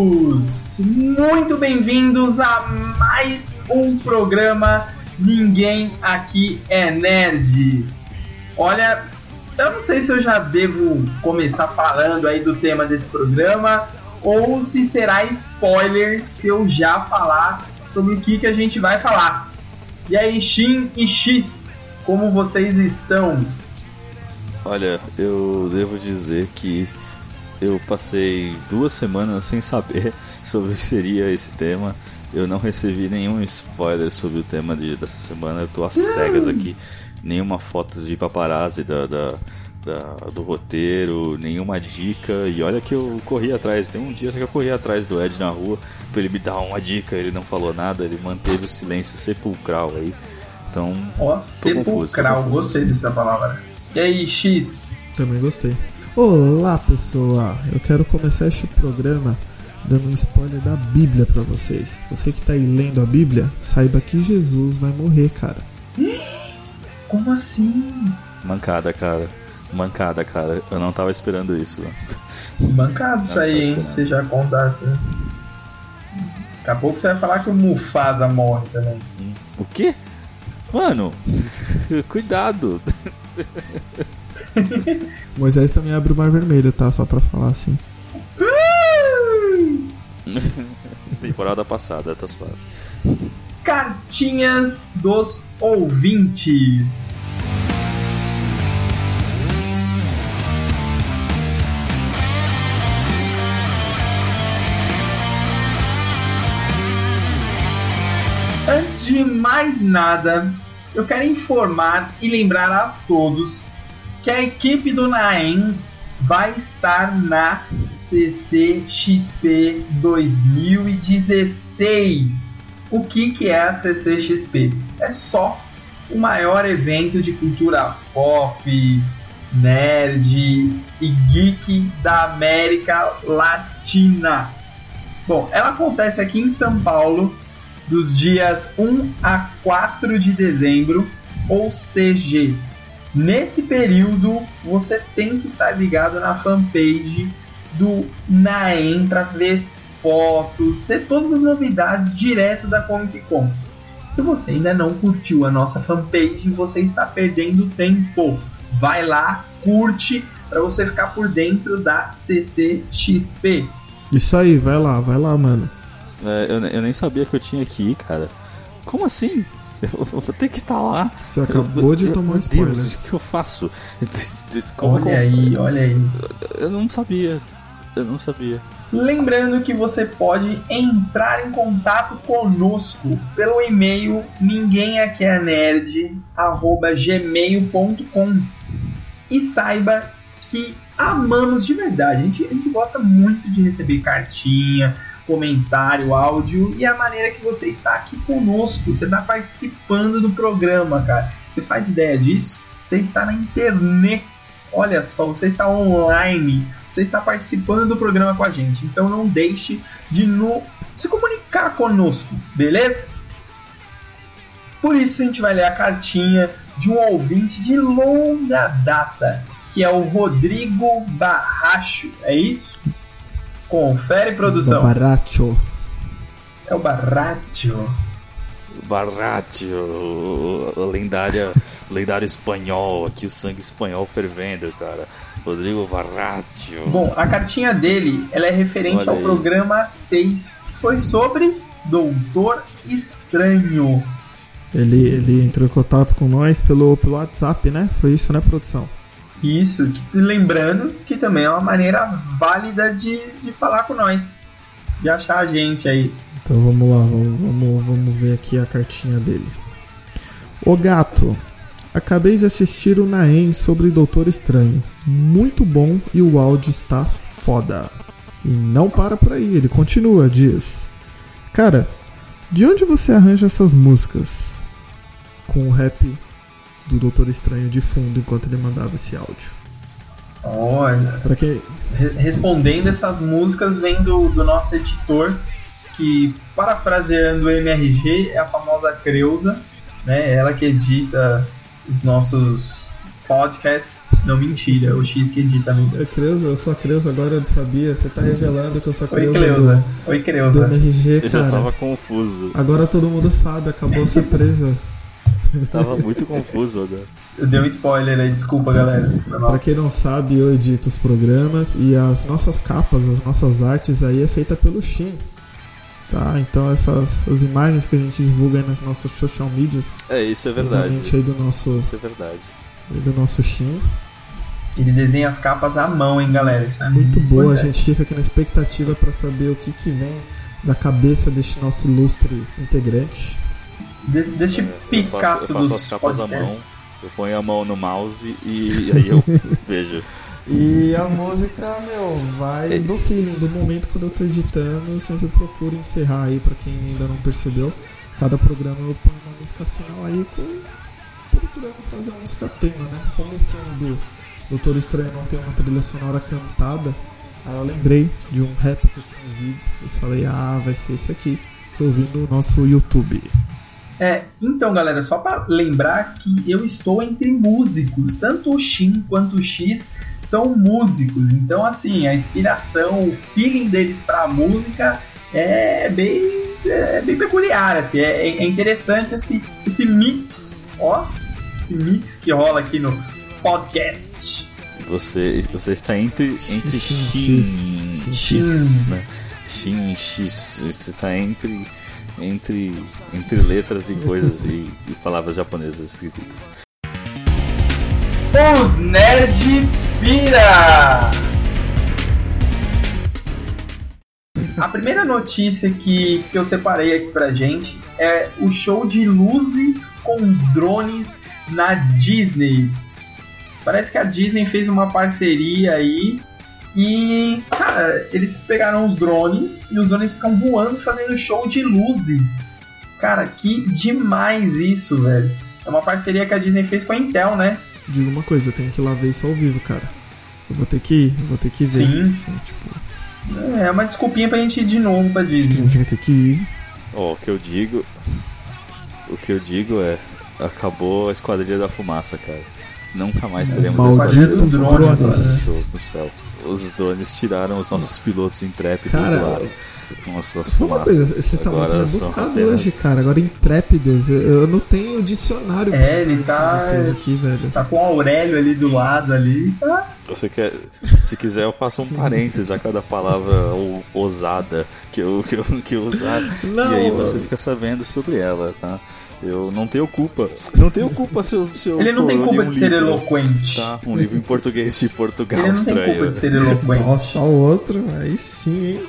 Olá a todos! Muito bem-vindos a mais um programa Ninguém Aqui é Nerd. Olha, eu não sei se eu já devo começar falando aí do tema desse programa ou se será spoiler se eu já falar sobre o que, que a gente vai falar. E aí, Shin e X, como vocês estão? Olha, eu devo dizer que eu passei duas semanas sem saber sobre o que seria esse tema. Eu não recebi nenhum spoiler sobre o tema de, dessa semana. Eu tô às cegas aqui. Nenhuma foto de paparazzi da, da, da, do roteiro, nenhuma dica. E olha que eu corri atrás. Tem um dia que eu corri atrás do Ed na rua pra ele me dar uma dica. Ele não falou nada, ele manteve o silêncio sepulcral aí. Então. Ó, sepulcral, confuso, gostei dessa palavra. E aí, X? Também gostei. Olá, pessoal. Eu quero começar este programa dando um spoiler da Bíblia para vocês. Você que tá aí lendo a Bíblia, saiba que Jesus vai morrer, cara. Como assim? Mancada, cara. Mancada, cara. Eu não tava esperando isso. Mancado isso aí, hein? Você já contar assim. Daqui a pouco você vai falar que o Mufasa morre também. O quê? Mano, cuidado. Moisés também abre o Mar Vermelho, tá? Só pra falar assim. Temporada passada, tá suave. Cartinhas dos ouvintes. Antes de mais nada, eu quero informar e lembrar a todos que a equipe do Naem vai estar na CCXP 2016. O que, que é a CCXP? É só o maior evento de cultura pop, nerd e geek da América Latina. Bom, ela acontece aqui em São Paulo dos dias 1 a 4 de dezembro, ou CG. Nesse período, você tem que estar ligado na fanpage do Naem para ver fotos, ter todas as novidades direto da Comic Con. Se você ainda não curtiu a nossa fanpage, você está perdendo tempo. Vai lá, curte para você ficar por dentro da CCXP. Isso aí, vai lá, vai lá, mano. É, eu, eu, nem sabia que eu tinha que ir, cara. Como assim? Eu vou ter que estar lá. Você acabou de tomar um spoiler. Deus, o que eu faço? Como, olha como aí, olha aí. Eu não sabia. Eu não sabia. Lembrando que você pode entrar em contato conosco pelo e-mail ninguémaquianerd@gmail.com e saiba que amamos de verdade. A gente, a gente gosta muito de receber cartinha, comentário, áudio e a maneira que você está aqui conosco. Você está participando do programa, cara. Você faz ideia disso? Você está na internet. Olha só, você está online. Você está participando do programa com a gente. Então não deixe de no... se comunicar conosco, beleza? Por isso a gente vai ler a cartinha de um ouvinte de longa data, que é o Rodrigo Barracho. É isso? Confere, produção. Barracho. É o Barracho. Barracho, lendária, lendário espanhol, aqui o sangue espanhol fervendo, cara. Rodrigo Barracho. Bom, a cartinha dele, ela é referente Olha ao aí. programa 6, que foi sobre Doutor Estranho. Ele, ele entrou em contato com nós pelo, pelo WhatsApp, né? Foi isso, né, produção? Isso, lembrando que também é uma maneira válida de, de falar com nós, de achar a gente aí. Então vamos lá, vamos, vamos, vamos ver aqui a cartinha dele. O gato. Acabei de assistir o Naem sobre Doutor Estranho. Muito bom e o áudio está foda. E não para por aí, ele continua, diz. Cara, de onde você arranja essas músicas? Com o rap do Doutor Estranho de fundo enquanto ele mandava esse áudio. Olha. Pra que... Respondendo essas músicas vem do, do nosso editor, que parafraseando o MRG é a famosa Creuza, né? Ela que edita os nossos podcasts. Não, mentira, o X que edita também. É Creuza, eu sou a Creuza, agora eu sabia. Você tá revelando que eu sou a Oi, Creuza Creuza. do, Oi, do Creuza. MRG, Eu já cara. tava confuso. Agora todo mundo sabe, acabou a surpresa. Tava muito confuso agora. Eu dei um spoiler aí, desculpa, galera. Pra quem não sabe, eu edito os programas e as nossas capas, as nossas artes aí é feita pelo Shin. Tá, então essas as imagens que a gente divulga aí nas nossas social medias, É, isso é verdade. aí do nosso, Isso é verdade. aí do nosso Shin. Ele desenha as capas à mão, hein, galera. Isso é Muito boa, a importante. gente fica aqui na expectativa pra saber o que que vem da cabeça deste nosso ilustre integrante. Des- Deste É, eu Picasso faço- eu faço dos as capas à mão. Eu ponho a mão no mouse e aí eu vejo. E a música, meu, vai É. do feeling, do momento quando eu tô editando, eu sempre procuro encerrar aí, pra quem ainda não percebeu. Cada programa eu ponho uma música final aí com. procurando fazer uma música tema, né? Como o filme do Doutor Estranho não tem uma trilha sonora cantada, aí eu lembrei de um rap que eu tinha ouvido e falei, ah, vai ser esse aqui, que eu ouvi no nosso YouTube. É, então, galera, só pra lembrar que eu estou entre músicos. Tanto o Shin quanto o X são músicos. Então, assim, a inspiração, o feeling deles pra música é bem, é bem peculiar. Assim, é, é interessante esse, esse mix, ó. Esse mix que rola aqui no podcast. Você, você está entre, entre X, X, X, X, né? X, X. Você está entre, entre, entre letras e coisas e, e palavras japonesas esquisitas. Os Nerd Pira! A primeira notícia que, que eu separei aqui pra gente é o show de luzes com drones na Disney. Parece que a Disney fez uma parceria aí e, cara, eles pegaram os drones e os drones ficam voando fazendo show de luzes. Cara, que demais isso, velho. É uma parceria que a Disney fez com a Intel, né? Digo uma coisa, eu tenho que ir lá ver isso ao vivo, cara. Eu vou ter que ir, eu vou ter que ver. Sim. Assim, tipo, É uma desculpinha pra gente ir de novo pra acho que a Disney. gente vai ter que ir. Ó, o que eu digo. O que eu digo é. Acabou a Esquadrilha da Fumaça, cara. Nunca mais teremos a Esquadrilha da Fumaça drones. nos shows no céu. Os drones tiraram os nossos pilotos intrépidos Cara, do ar com as suas uma fumaças. coisa, você tá muito Agora rebuscado hoje, cara. Agora intrépidos. Eu, eu não tenho dicionário É, ele pra tá- vocês aqui, velho. Tá com o Aurélio ali do lado ali. Tá? Você quer, se quiser, eu faço um parênteses a cada palavra ou, ousada que eu, que eu, que eu usar. Não. E aí você fica sabendo sobre ela, tá? Eu não tenho culpa. Não tenho culpa se eu. Se eu Ele não tem eu culpa um de ser livro, eloquente. Tá, um livro em português de Portugal Ele não tem culpa de ser eloquente. Nossa, o outro, aí sim, hein?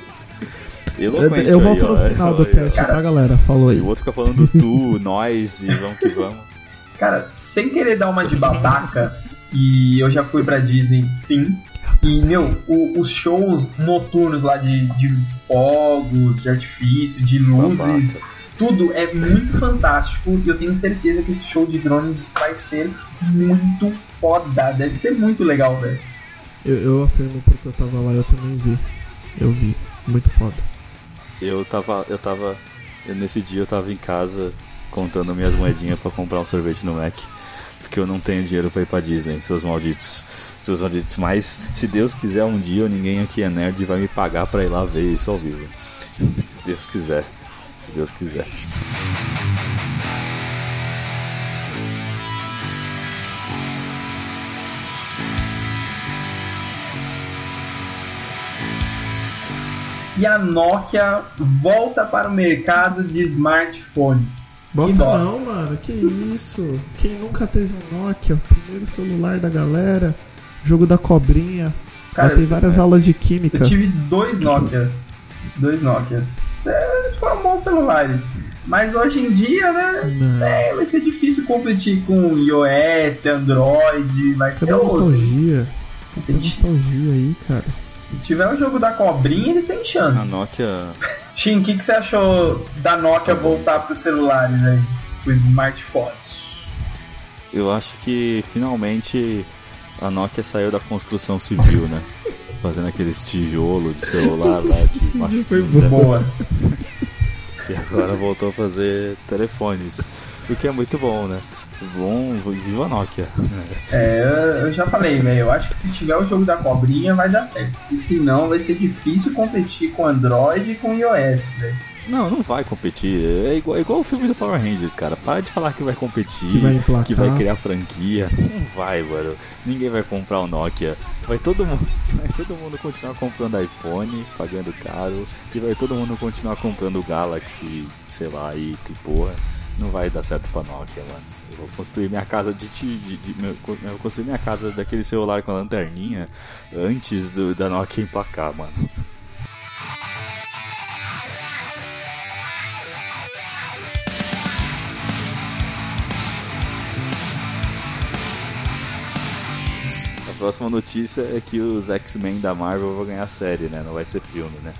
Eloquente eu aí, volto no ó, final aí, do ó. cast, Cara, tá, galera? Falou aí. o outro fica falando tu, nós e vamos que vamos. Cara, sem querer dar uma de babaca, e eu já fui pra Disney, sim. E, meu, o- os shows noturnos lá de, de fogos, de artifício, de luzes, Babaca. Tudo é muito fantástico. E eu tenho certeza que esse show de drones vai ser muito foda. Deve ser muito legal, velho. Eu, eu afirmo porque eu tava lá, eu também vi. Eu vi. Muito foda. Eu tava. Eu tava. eu- nesse dia eu tava em casa contando minhas moedinhas pra comprar um sorvete no Mac. Porque eu não tenho dinheiro pra ir pra Disney, seus malditos. Seus malditos. Mas se Deus quiser um dia, ninguém aqui é nerd e vai me pagar pra ir lá ver isso ao vivo. Se Deus quiser. Se Deus quiser. E a Nokia volta para o mercado de smartphones. Bosta não, mano. Que isso? Quem nunca teve um Nokia? O primeiro celular da galera. Jogo da cobrinha. Cara, tem várias aulas de química. Eu tive dois Nokias. Dois Nokias. É, Eles foram bons celulares. Mas hoje em dia, né? É, vai ser difícil competir com iOS, Android. Vai ser a osso. nostalgia? Tem nostalgia aí, cara. Se tiver o jogo da cobrinha, eles têm A chance. Nokia. Shin, o que, que você achou da Nokia voltar para os celulares aí? Os smartphones? Eu acho que finalmente a Nokia saiu da construção civil, né? Fazendo aqueles tijolos de celular lá de macho foi. Boa. E agora voltou a fazer telefones. O que é muito bom, né? Bom, viva a Nokia. É, eu já falei, velho. Eu acho que se tiver o jogo da cobrinha vai dar certo. E se não, vai ser difícil competir com Android e com iOS, velho. Não, não vai competir. É igual, é igual o filme do Power Rangers, cara. Para de falar que vai competir, Que vai emplacar. que vai criar franquia. Não vai, mano. Ninguém vai comprar o Nokia. Vai todo mundo, vai todo mundo continuar comprando iPhone, pagando caro, e vai todo mundo continuar comprando o Galaxy, sei lá, aí que porra. Não vai dar certo pra Nokia, mano. Eu vou construir minha casa de, ti- de, de- meu- eu vou construir minha casa daquele celular com a lanterninha antes do, da Nokia emplacar, mano. Próxima notícia é que os X-Men da Marvel vão ganhar série, né? Não vai ser filme, né?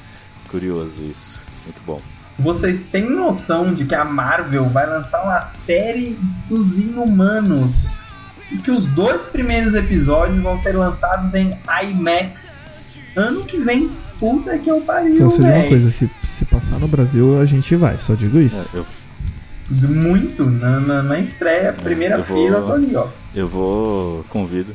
Curioso isso. Muito bom. Vocês têm noção de que a Marvel vai lançar uma série dos Inumanos? E que os dois primeiros episódios vão ser lançados em IMAX ano que vem. Puta que eu pariu, Só sei de uma coisa, se, se passar no Brasil, a gente vai, só digo É, isso. eu, Muito. Na, na, na estreia, primeira eu vou- fila, eu tô ali, ó. eu vou. Convido.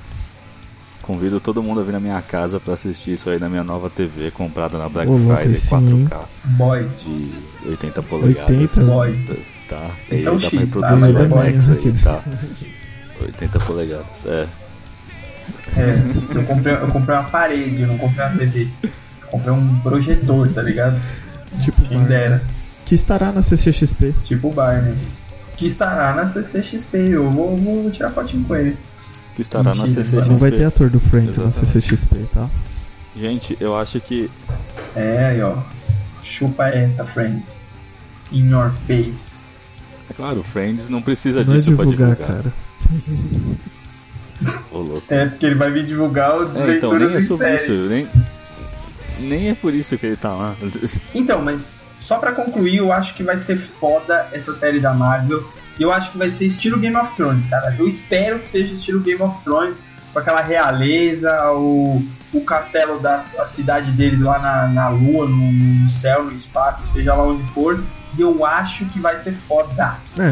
Convido todo mundo a vir na minha casa pra assistir isso aí na minha nova TV comprada na Black Ô, Friday esse sim, 4K Boy. de 80 polegadas. 80? Boy. Tá. Esse E é um dá pra X, tá? reproduzir Mas o é IMAX né? aí, Aqueles- tá. 80 polegadas, é. É, eu comprei, eu comprei uma parede, eu não comprei uma TV. Eu comprei um projetor, tá ligado? Tipo, Quem dera. que estará na CCXP. Tipo o Barney. Que estará na CCXP. Eu vou, vou tirar fotinho com ele. Que estará na CCXP. Não vai ter ator do Friends na Exatamente. CCXP, tá? Gente, eu acho que É, aí ó. Chupa essa, friends. In your face. É claro, Friends não precisa Não é disso divulgar, pra divulgar. cara. Ô, louco. É, porque ele vai vir divulgar o É, então, nem é sobre isso, nem, nem é por isso que ele tá lá. Então, mas só pra concluir, eu acho que vai ser foda essa série da Marvel. E eu acho que vai ser estilo Game of Thrones, cara. Eu espero que seja estilo Game of Thrones, com aquela realeza, o, o castelo da a cidade deles lá na, na lua, no, no céu, no espaço, seja lá onde for. E eu acho que vai ser foda. É,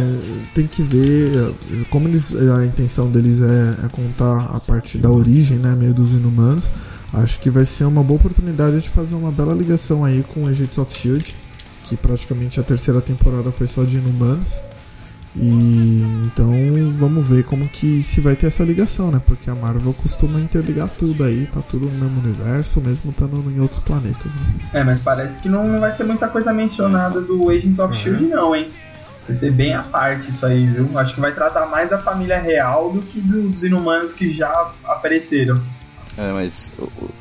tem que ver como eles, a intenção deles é, é contar a parte da origem, né, meio dos inumanos. Acho que vai ser uma boa oportunidade de fazer uma bela ligação aí com Agents of Shield, que praticamente a terceira temporada foi só de inumanos. E então vamos ver como que se vai ter essa ligação, né? Porque a Marvel costuma interligar tudo aí, tá tudo no mesmo universo, mesmo estando em outros planetas, né? É, mas parece que não vai ser muita coisa mencionada do Agents of Shield, não, hein? Vai ser bem à parte isso aí, viu? Acho que vai tratar mais da família real do que dos inumanos que já apareceram. É, mas o, o-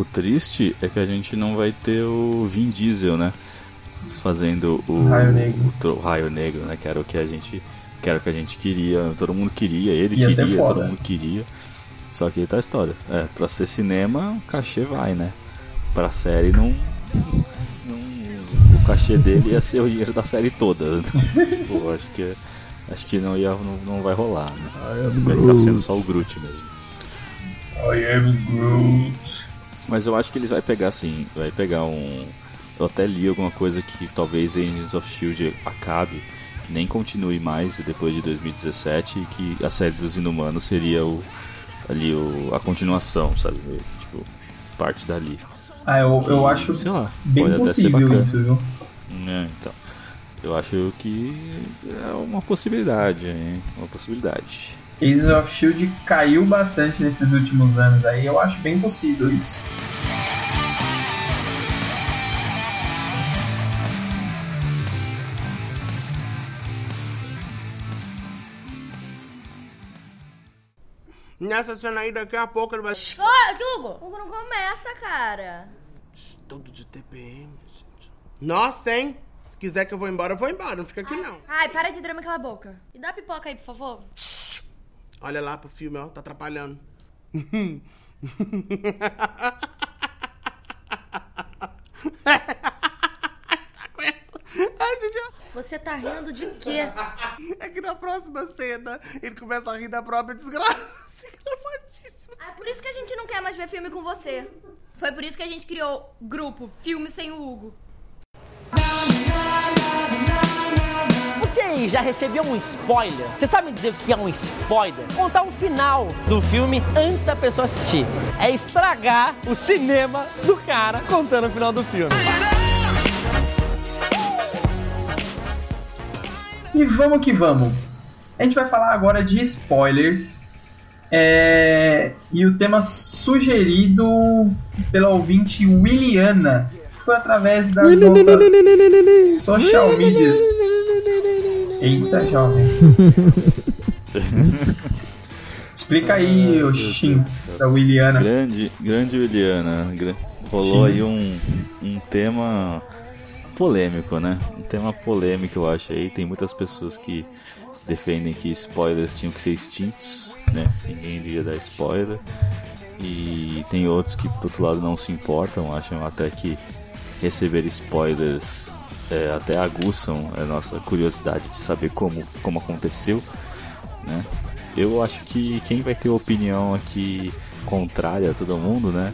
o triste é que a gente não vai ter o Vin Diesel, né? Fazendo o Raio Negro. o tro- Raio Negro, né? Que era o que a gente, que era o que a gente queria, todo mundo queria, ele Ia queria, todo mundo queria. Só que aí tá a história. É, pra ser cinema, o cachê vai, né? Pra série não. não- o cachê dele ia ser o dinheiro da série toda. Pô, acho que acho que não ia não, não vai rolar, né? Vai ficar sendo só o Groot mesmo. I am Groot. Mas eu acho que eles vai pegar assim, vai pegar um. Eu até li alguma coisa que talvez Agents of Shield acabe, nem continue mais depois de 2017 e que a série dos Inumanos seria o ali o, a continuação, sabe? Tipo, parte dali. Ah, eu, eu acho sei lá, bem pode até ser possível isso, viu? É, então. Eu acho que é uma possibilidade, hein? Uma possibilidade. Agents of Shield caiu bastante nesses últimos anos aí, eu acho bem possível isso. Nessa cena aí, daqui a pouco ele vai. Ô, Hugo! Hugo, não começa, cara. Todo de TPM, gente. Nossa, hein? Se quiser que eu vou embora, eu vou embora. Não fica aqui, não. Ai, para de drama cala a boca. E dá pipoca aí, por favor. Olha lá pro filme, ó. Tá atrapalhando. Ai, Você tá rindo de quê? é que na próxima cena ele começa a rir da própria desgraça. Engraçadíssimo. Ah, por isso que a gente não quer mais ver filme com você. Foi por isso que a gente criou grupo Filme Sem o Hugo. Você aí já recebeu um spoiler? Você sabe dizer o que é um spoiler? Contar o final do filme antes da pessoa assistir. É estragar o cinema do cara contando o final do filme. E vamos que vamos. A gente vai falar agora de spoilers. É, E o tema sugerido pela ouvinte Williana foi através das nossas social media. Eita, jovem. Explica aí, o Shin, da Williana. Grande, grande Williana. Rolou Sim. aí um, um tema polêmico, né? Um tema polêmico, eu acho aí. Tem muitas pessoas que defendem que spoilers tinham que ser extintos, né? Ninguém devia dar spoiler. E tem outros que, por outro lado, não se importam, acham até que receber spoilers é, até aguçam a nossa curiosidade de saber como, como aconteceu, né? Eu acho que quem vai ter opinião aqui contrária a todo mundo, né?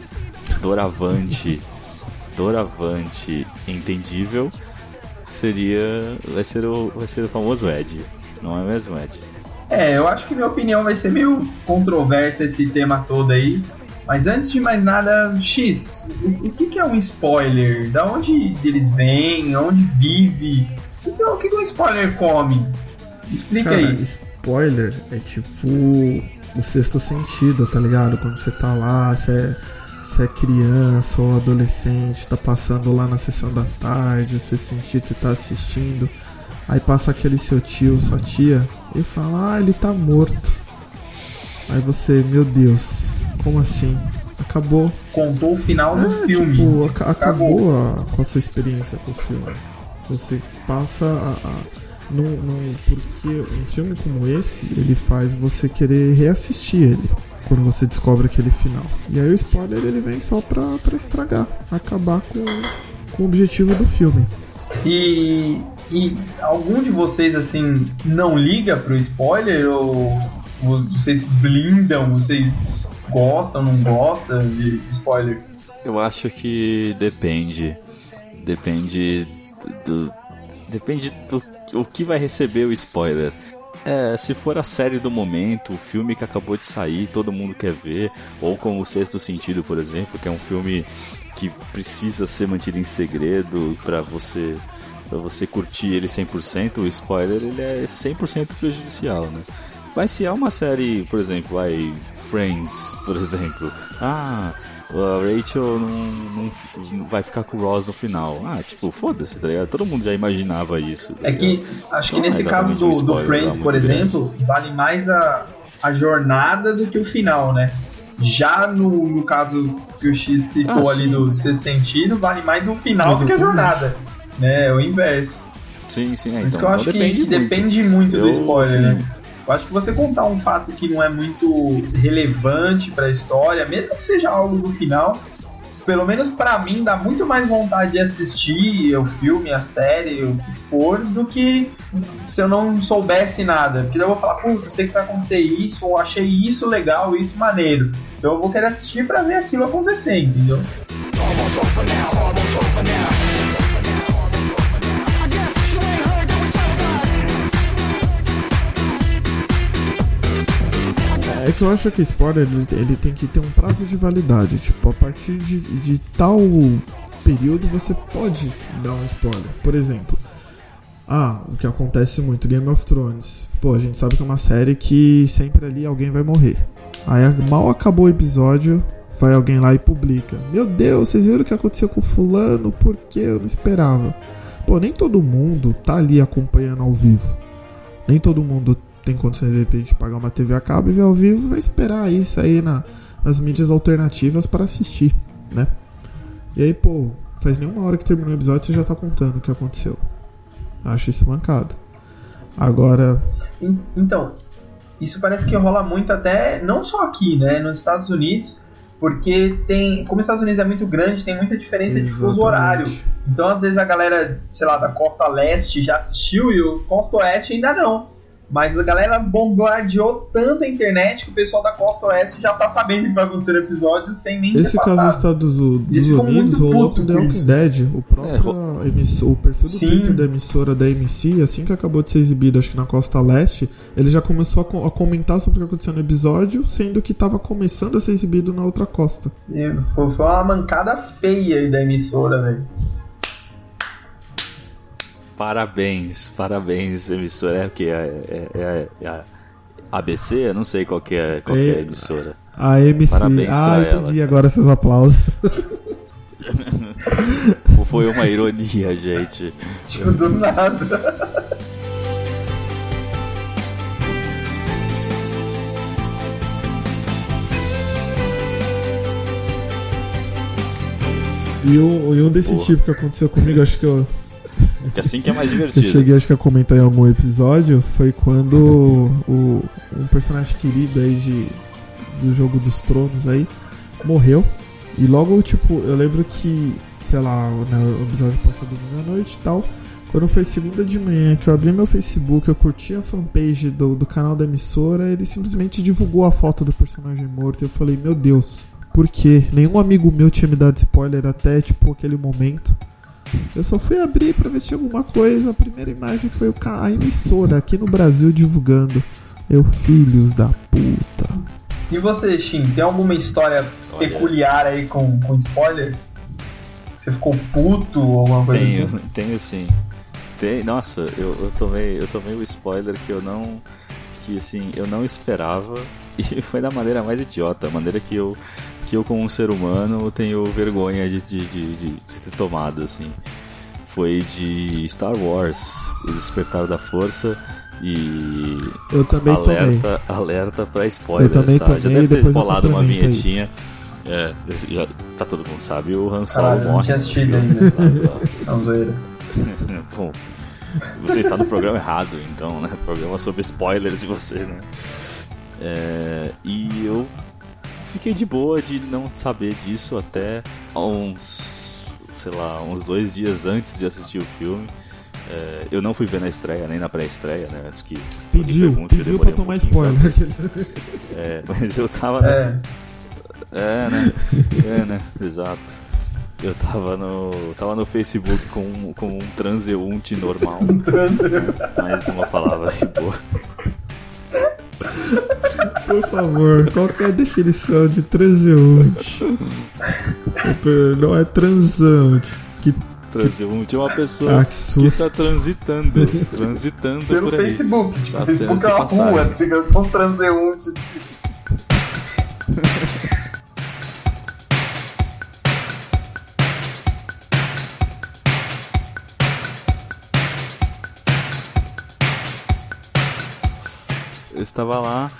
Doravante, doravante, entendível, seria vai ser o vai ser o famoso Ed, não é mesmo Ed? É, eu acho que minha opinião vai ser meio controversa esse tema todo aí. Mas antes de mais nada, X, o, o que, que é um spoiler? Da onde eles vêm? Onde vive? O que, é- o que um spoiler come? Explica Cara, aí. spoiler é tipo o sexto sentido, tá ligado? Quando você tá lá, você é, você é criança ou adolescente, tá passando lá na sessão da tarde, o sexto sentido, você tá assistindo, aí passa aquele seu tio, sua tia, e fala, ah, ele tá morto. Aí você, meu Deus, como assim? Acabou. Contou o final do É, filme. tipo, aca- Acabou. acabou a, com a sua experiência com o filme. Você passa a. a num, num- porque um filme como esse, ele faz você querer reassistir ele. Quando você descobre aquele final. E aí o spoiler ele vem só pra, pra estragar. Acabar com, com o objetivo do filme. E, e algum de vocês, assim, não liga pro spoiler? Ou vocês blindam? Vocês gostam, não gostam de spoiler? Eu acho que depende. Depende do. Depende do o que vai receber o spoiler. É, se for a série do momento, o filme que acabou de sair, todo mundo quer ver, ou como o Sexto Sentido, por exemplo, que é um filme que precisa ser mantido em segredo para você para você curtir ele 100%, o spoiler ele é 100% prejudicial, né? Mas se é uma série, por exemplo, vai Friends, por exemplo. Ah, a Rachel não, não- vai ficar com o Ross no final. Ah, tipo, foda-se, tá ligado? Todo mundo já imaginava isso. tá É que acho que Não é nesse caso do, um do spoiler Friends, por exemplo, vale mais a, a jornada do que o final, né? Já no, no caso que o X citou Ah, ali do sexto sentido, vale mais o final do que a jornada. Né? É o inverso. Sim, sim, é. Por isso então, que eu acho então que, depende que muito. depende muito do Eu, spoiler, assim, né? Eu acho que você contar um fato que não é muito relevante pra história, mesmo que seja algo do final, pelo menos pra mim dá muito mais vontade de assistir o filme, a série, o que for, do que se eu não soubesse nada. Porque daí eu vou falar, pô, eu sei que vai acontecer isso, ou achei isso legal, isso maneiro. Então eu vou querer assistir pra ver aquilo acontecer, entendeu? É que eu acho que spoiler ele, ele tem que ter um prazo de validade. Tipo, a partir de, de tal período você pode dar um spoiler. Por exemplo, ah, o que acontece muito, Game of Thrones. Pô, a gente sabe que é uma série que sempre ali alguém vai morrer. Aí mal acabou o episódio, vai alguém lá e publica. Meu Deus, vocês viram o que aconteceu com fulano? Por que eu não esperava? Pô, nem todo mundo tá ali acompanhando ao vivo. Nem todo mundo tem condições de repente de pagar uma TV a cabo e ver ao vivo, vai esperar isso aí na, nas mídias alternativas para assistir, né? E aí, pô, faz nem uma hora que terminou o episódio você já tá contando o que aconteceu. Acho isso mancado. Agora, En- Então, isso parece que rola muito até, não só aqui, né, nos Estados Unidos, porque tem, como os Estados Unidos é muito grande, tem muita diferença de fuso Exatamente. horário. Então, às vezes a galera, sei lá, da costa leste já assistiu e o costa oeste ainda não. Mas a galera bombardeou tanto a internet que o pessoal da Costa Oeste já tá sabendo o que vai acontecer no episódio sem nem Esse ter caso dos. Estados dos Unidos rolou com The Walking. Dead. O próprio É, ro- o perfil do Sim. Twitter da emissora da MC, assim que acabou de ser exibido, acho que na Costa Leste, ele já começou a, co- a comentar sobre o que aconteceu no episódio, sendo que tava começando a ser exibido na outra costa. E Foi, foi uma mancada feia aí da emissora, velho. Parabéns, parabéns, emissora. É o que? É, é, é, é a ABC? Eu não sei qual que é, qual que é a É. emissora. A MC. Parabéns ah, pra entendi ela. agora seus aplausos. Foi uma ironia, gente. Tipo, do nada. E um, e um desse Boa. tipo que aconteceu comigo, acho que eu, Porque assim que é mais eu divertido. cheguei acho que a comentar em algum episódio, foi quando o, um personagem querido aí de, do jogo dos tronos aí morreu. E logo, tipo, eu lembro que, sei lá, né, o episódio passou domingo à noite e tal. Quando foi segunda de manhã que eu abri meu Facebook, eu curti a fanpage do, do canal da emissora, ele simplesmente divulgou a foto do personagem morto. E eu falei, meu Deus, por quê? Nenhum amigo meu tinha me dado spoiler até, tipo, aquele momento. Eu só fui abrir pra ver se tinha alguma coisa. A primeira imagem foi a emissora aqui no Brasil divulgando. Eu, filhos da puta. E você, Shin, tem alguma história Olha. peculiar aí com, com spoiler? Você ficou puto ou alguma coisa Tenho, assim? tenho sim. Tem, nossa, eu, eu tomei, eu tomei o spoiler que eu não, que assim, eu não esperava e foi da maneira mais idiota, a maneira que eu, que eu como um ser humano tenho vergonha de, de, de, de- de ter tomado, assim. Foi de Star Wars, o Despertar da Força e Eu também tomei. alerta, alerta pra spoilers, Eu também tá? Já tomei, deve ter rolado uma vinhetinha. É, já, tá todo mundo sabe, o Han Solo Caralho, eu não morre. tinha assistido ainda. Não, zoeira. Bom, você está no programa errado, então, né? Programa sobre spoilers de você, né? É, e eu fiquei de boa de não saber disso até uns, sei lá, uns dois dias antes de assistir o filme. É, eu não fui ver na estreia, nem na pré-estreia, né? Antes que. Pediu, pergunte, pediu pra demorei um tomar pouquinho spoiler. É, mas eu tava. É, É, né? É, né? Exato. Eu tava no, tava no Facebook com, com um transeunte normal. Mais uma palavra aí, boa. Por favor, qual que é a definição de transeunte? Não é transante. Que, Transeunte é uma pessoa ah, que que está transitando. Transitando pelo por aí. Facebook. Tipo, Tá o Facebook é uma rua, fica só transeunte. Estava lá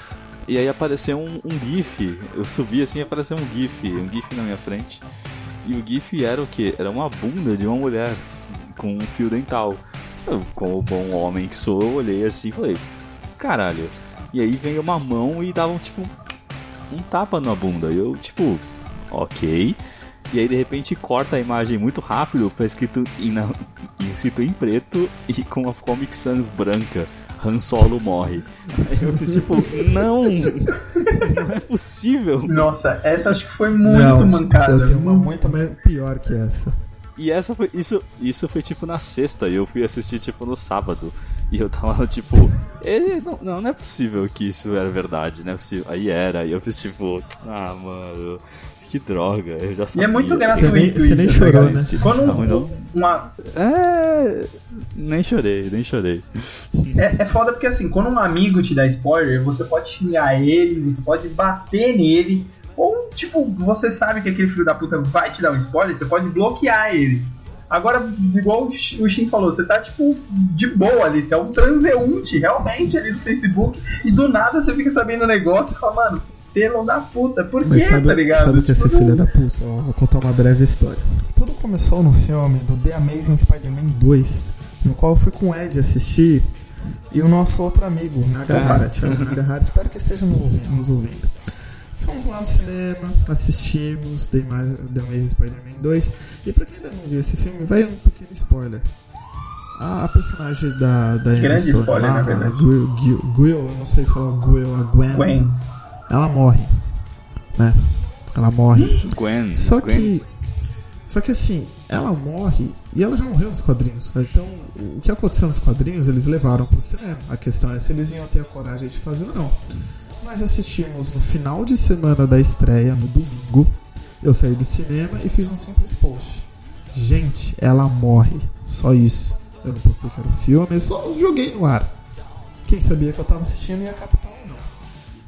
e aí apareceu um, um GIF. Eu subi assim e apareceu um GIF, um GIF na minha frente. E o GIF era o que? Era uma bunda de uma mulher com um fio dental. Eu, como bom homem que sou, olhei assim e falei: caralho. E aí veio uma mão e dava um tipo um tapa na bunda. E eu, tipo, ok. E aí de repente corta a imagem muito rápido pra escrito em, na- escrito em preto e com a Comic Sans branca. Han Solo morre. Aí eu fiz tipo, não! Não é possível! Nossa, essa acho que foi muito Não, mancada. Eu tenho uma muito mais pior que essa. E essa foi. Isso, isso foi tipo na sexta e eu fui assistir tipo no sábado. E eu tava tipo. "Eh, não, não, não é possível que isso era verdade, não é possível. Aí era, e eu fiz tipo. Ah, mano. Que droga, eu já E sabia. é muito Você nem- gratuito você nem isso, chorou, né? Quando Não, não. uma, É. Nem chorei, nem chorei. É, é foda porque assim, quando um amigo te dá spoiler, você pode xingar ele, você pode bater nele, ou tipo, você sabe que aquele filho da puta vai te dar um spoiler, você pode bloquear ele. Agora, igual o Shin o Shin falou, você tá tipo de boa ali, você é um transeunte realmente ali no Facebook, e do nada você fica sabendo o negócio e fala, mano, pelo da puta, por Mas quê, sabe, tá ligado? sabe o que é ser filha da puta? Ó, vou contar uma breve história. Tudo começou no filme do The Amazing Spider-Man 2, no qual eu fui com o Ed assistir e o nosso outro amigo, Nagahara, Thiago Nagahara, espero que esteja nos ouvindo. Fomos lá no cinema, assistimos The Ama- The Amazing Spider-Man 2 e pra quem ainda não viu esse filme, vai um pequeno spoiler. a, a personagem da, da Grande Stone spoiler, lá, na verdade. Gwill, eu não sei falar Gwill, a Gwen, Gwen. Ela morre, né? Ela morre. Gwen. Só Gwen. que. Só que assim, ela morre e ela já morreu nos quadrinhos. né? Então, o que aconteceu nos quadrinhos, eles levaram pro cinema. A questão é se eles iam ter a coragem de fazer ou não. Nós assistimos no final de semana da estreia, no domingo. Eu saí do cinema e fiz um simples post. Gente, ela morre. Só isso. Eu não postei que era o filme, eu só joguei no ar. Quem sabia que eu tava assistindo ia captar.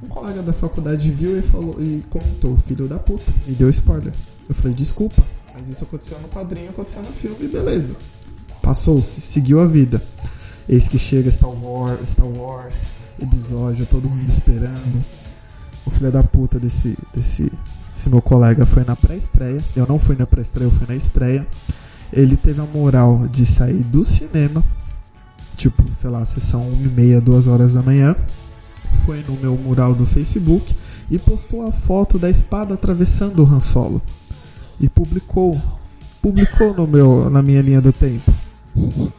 Um colega da faculdade viu e falou e comentou, filho da puta, me deu spoiler. Eu falei, desculpa, mas isso aconteceu no quadrinho, aconteceu no filme, beleza. Passou-se, seguiu a vida. Eis que chega Star Wars, Star Wars, episódio, todo mundo esperando. O filho da puta desse, desse, esse meu colega foi na pré-estreia. Eu não fui na pré-estreia, eu fui na estreia. Ele teve a moral de sair do cinema, tipo, sei lá, sessão 1 e meia, 2 horas da manhã foi no meu mural do Facebook e postou a foto da espada atravessando o Han Solo. E publicou. Publicou no meu, na minha linha do tempo.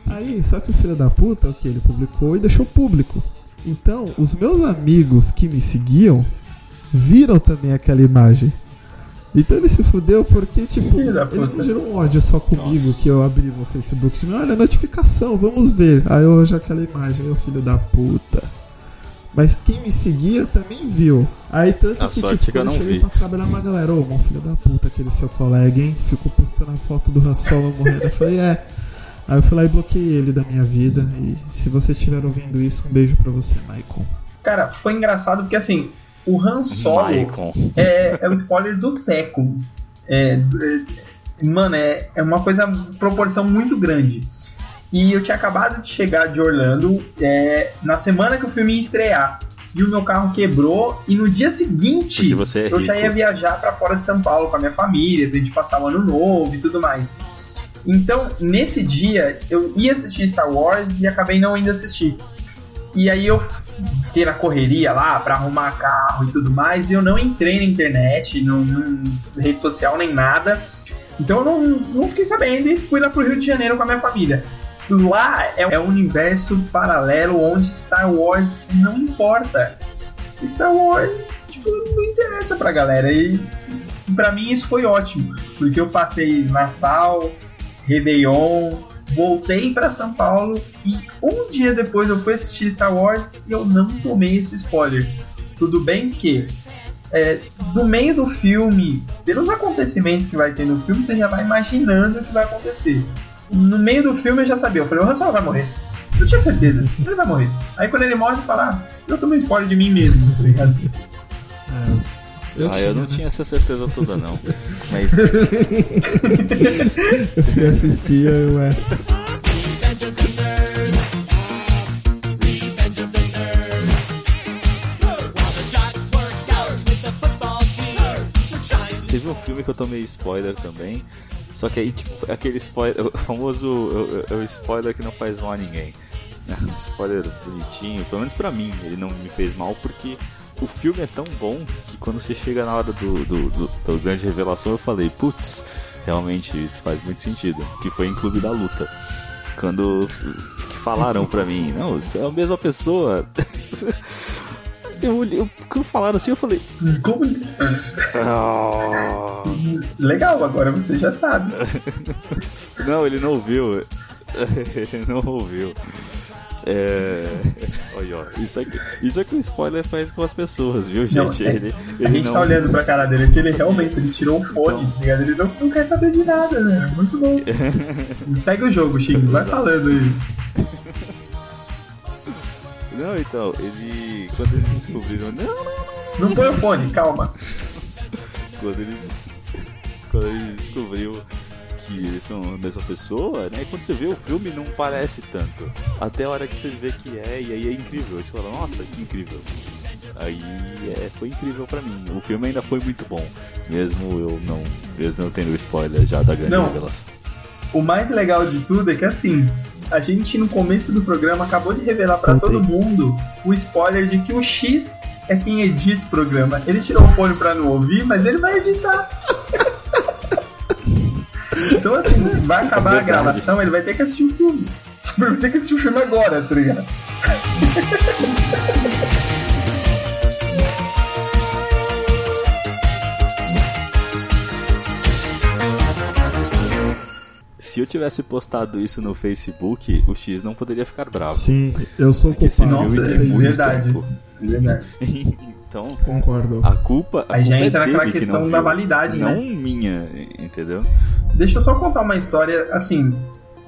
Aí, só que o filho da puta, o que ele publicou e deixou público. Então, os meus amigos que me seguiam viram também aquela imagem. Então ele se fudeu porque, tipo, ele não gerou um ódio só comigo que eu abri meu Facebook. Tipo, olha, notificação, vamos ver. Aí eu hoje aquela imagem, eu filho da puta. Mas quem me seguia também viu. Aí tanto A que, sorte tipo, que eu quando não cheguei vi. pra trabalhar uma galera, ô, meu filho da puta, aquele seu colega, hein? Ficou postando a foto do Han Solo morrendo. Eu falei, é. Aí eu fui lá e bloqueei ele da minha vida. E se você estiver ouvindo isso, um beijo pra você, Michael. Cara, foi engraçado porque assim, o Han Solo Maicon. é, é o spoiler do século. É, é- mano, é, é uma coisa, proporção muito grande. E eu tinha acabado de chegar de Orlando é, na semana que o filme ia estrear. E o meu carro quebrou. E no dia seguinte, é eu já ia viajar pra fora de São Paulo com a minha família, pra gente passar o ano novo e tudo mais. Então, nesse dia, eu ia assistir Star Wars e acabei não indo assistir. E aí eu fiquei na correria lá pra arrumar carro e tudo mais, e eu não entrei na internet, não, não rede social nem nada. Então eu não, não fiquei sabendo e fui lá pro Rio de Janeiro com a minha família. Lá é, um universo paralelo onde Star Wars não importa. Star Wars, tipo, não interessa pra galera. E pra mim isso foi ótimo, porque eu passei Natal, Réveillon, voltei pra São Paulo e um dia depois eu fui assistir Star Wars e eu não tomei esse spoiler. Tudo bem que é, no meio do filme, pelos acontecimentos que vai ter no filme, você já vai imaginando o que vai acontecer. No meio do filme eu já sabia, eu falei, o Han Solo vai morrer. Eu tinha certeza, ele vai morrer. Aí quando ele morre, eu falo, ah, eu tomei spoiler de mim mesmo, tá ligado? Eu ah, eu não né? tinha essa certeza toda, não. Mas Eu fui assistir, eu é. teve um filme que eu tomei spoiler também. Só que aí, tipo, aquele spoiler, o famoso o- o spoiler que não faz mal a ninguém. É um spoiler bonitinho, pelo menos pra mim, ele não me fez mal porque o filme é tão bom que quando você chega na hora do, do, do, da grande revelação eu falei, putz, realmente isso faz muito sentido. Que foi em Clube da Luta. Quando que falaram pra mim, não, você é a mesma pessoa. Eu olhei, eu- quando falaram assim, eu falei. Como- "Ah." Legal, agora você já sabe. Não, ele não ouviu. Ele não ouviu. É. Olha, ó, isso aqui, isso é que o spoiler faz com as pessoas, viu, Não, gente? é- ele, A ele gente não. tá olhando pra cara dele aqui, ele realmente ele tirou o fone, Então. ligado? Ele não, não quer saber de nada, né? Muito bom. Segue o jogo, Chico, vai Exato. falando aí. Não, então, ele. Quando eles descobriram. Não, não, não. Não põe o fone, calma. Quando eles. Quando ele descobriu que eles são a mesma pessoa, né? E quando você vê o filme não parece tanto. Até a hora que você vê que é, e aí é incrível. Aí você fala, nossa, que incrível. Aí é, foi incrível pra mim. O filme ainda foi muito bom. Mesmo eu não. Mesmo eu tendo spoiler já da grande Não. revelação. O mais legal de tudo é que assim, a gente no começo do programa acabou de revelar pra Contei. todo mundo o spoiler de que o X é quem edita o programa. Ele tirou o fone pra não ouvir, mas ele vai editar. então assim, vai acabar a verdade. gravação, ele vai ter que assistir o filme. Superman tem que assistir o filme agora, tá ligado? Se eu tivesse postado isso no Facebook, o X não poderia ficar bravo. Sim, eu sou esse culpado. filme Nossa, é muito verdade. tempo. Verdade. então, Concordo. a culpa, a Aí já culpa entra é naquela dele que questão não da viu, validade, não né? minha, entendeu? Deixa eu só contar uma história, assim.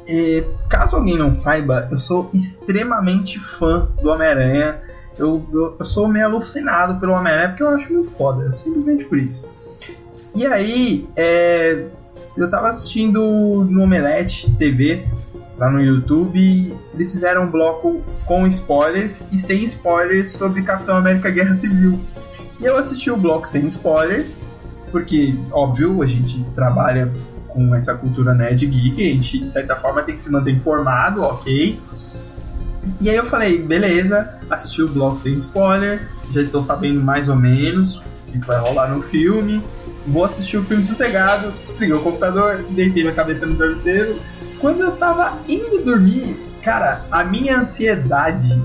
eh, caso alguém não saiba, eu sou extremamente fã do Homem-Aranha. Eu, eu, eu sou meio alucinado pelo Homem-Aranha porque eu acho muito foda, simplesmente por isso. E aí, é, eu tava assistindo no Omelete TV, lá no YouTube, eles fizeram um bloco com spoilers e sem spoilers sobre Capitão América Guerra Civil. E eu assisti o bloco sem spoilers, porque, óbvio, a gente trabalha com essa cultura nerd geek, a gente, de certa forma, tem que se manter informado, ok? E aí eu falei, beleza, assisti o bloco sem spoiler, já estou sabendo mais ou menos o que vai rolar no filme, vou assistir o filme sossegado, desliguei o computador, deitei minha cabeça no travesseiro. Quando eu tava indo dormir, cara, a minha ansiedade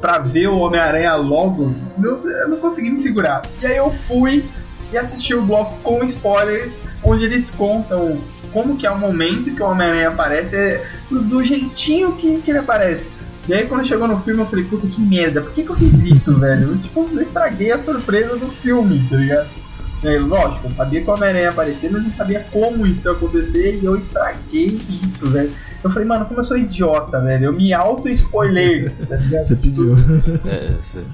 pra ver o Homem-Aranha logo, eu não consegui me segurar. E aí eu fui e assisti o bloco com spoilers, onde eles contam como que é o momento que o Homem-Aranha aparece, é do jeitinho que, que ele aparece. E aí quando chegou no filme eu falei, puta que merda, por que, que eu fiz isso, velho? Eu, tipo, eu estraguei a surpresa do filme, tá ligado? Aí, lógico, eu sabia que o Homem-Aranha ia aparecer, mas eu sabia como isso ia acontecer e eu estraguei isso, velho. Eu falei, mano, como eu sou idiota, velho. Eu me auto-spoiler, tá? Você pediu. É, você,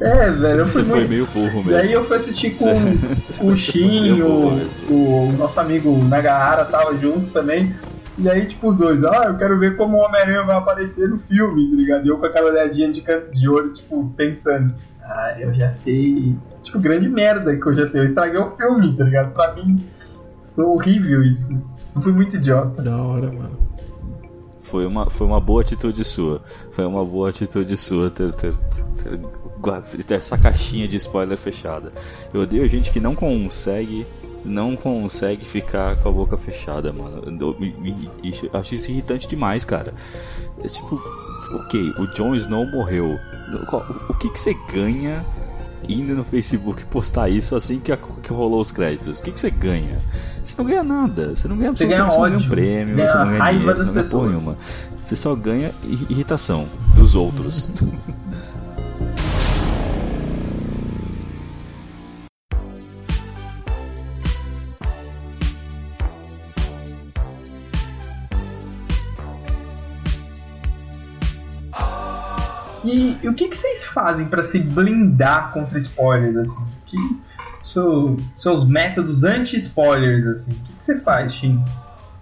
É, velho, eu você fui foi muito... meio burro mesmo. E aí eu fui assistir com, o Shin, burro o, o nosso amigo Nagahara tava junto também. E aí, tipo, os dois, ah, eu quero ver como o Homem-Aranha vai aparecer no filme, tá ligado? E eu com aquela olhadinha de canto de olho, tipo, pensando, ah, eu já sei. Tipo, grande merda que eu já sei. Eu estraguei o filme, tá ligado? Pra mim, foi horrível isso. Eu fui muito idiota. Da hora, mano. Foi uma, foi uma boa atitude sua. Foi uma boa atitude sua ter, ter, ter, ter essa caixinha de spoiler fechada. Eu odeio gente que não consegue. Não consegue ficar com a boca fechada, mano. Eu, me- acho isso irritante demais, cara. É tipo, ok, o Jon Snow morreu. O que, que você ganha indo no Facebook postar isso assim que, a- que rolou os créditos? O que, que você ganha? Você não ganha nada. Você não ganha Você ganha ódio, você um você prêmio, ganha você não ganha dinheiro, você não ganha porra nenhuma. Você só ganha irritação dos outros. E, o que, que vocês fazem pra se blindar contra spoilers, assim? Que, seu- seus métodos anti-spoilers, assim? O que, que você faz, Shin?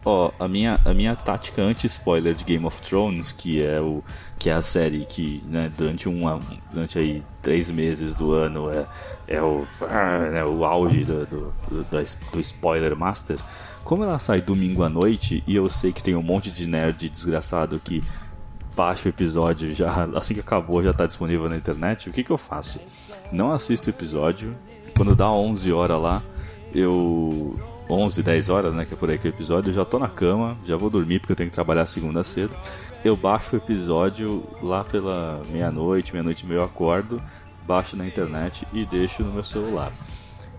Ó, a minha, a minha tática anti-spoiler de Game of Thrones, que é o que é a série que, né, durante uma durante aí três meses do ano é, é o, né, o auge do, do, do, do spoiler master. Como ela sai domingo à noite e eu sei que tem um monte de nerd desgraçado que baixa o episódio já assim que acabou já está disponível na internet, o que que eu faço? Não assisto o episódio. Quando dá 11 horas lá, eu 11, 10 horas, né, que é por aí que é o episódio, eu já tô na cama, já vou dormir porque eu tenho que trabalhar segunda cedo. Eu baixo o episódio lá pela meia-noite, meia-noite meia eu acordo, baixo na internet e deixo no meu celular.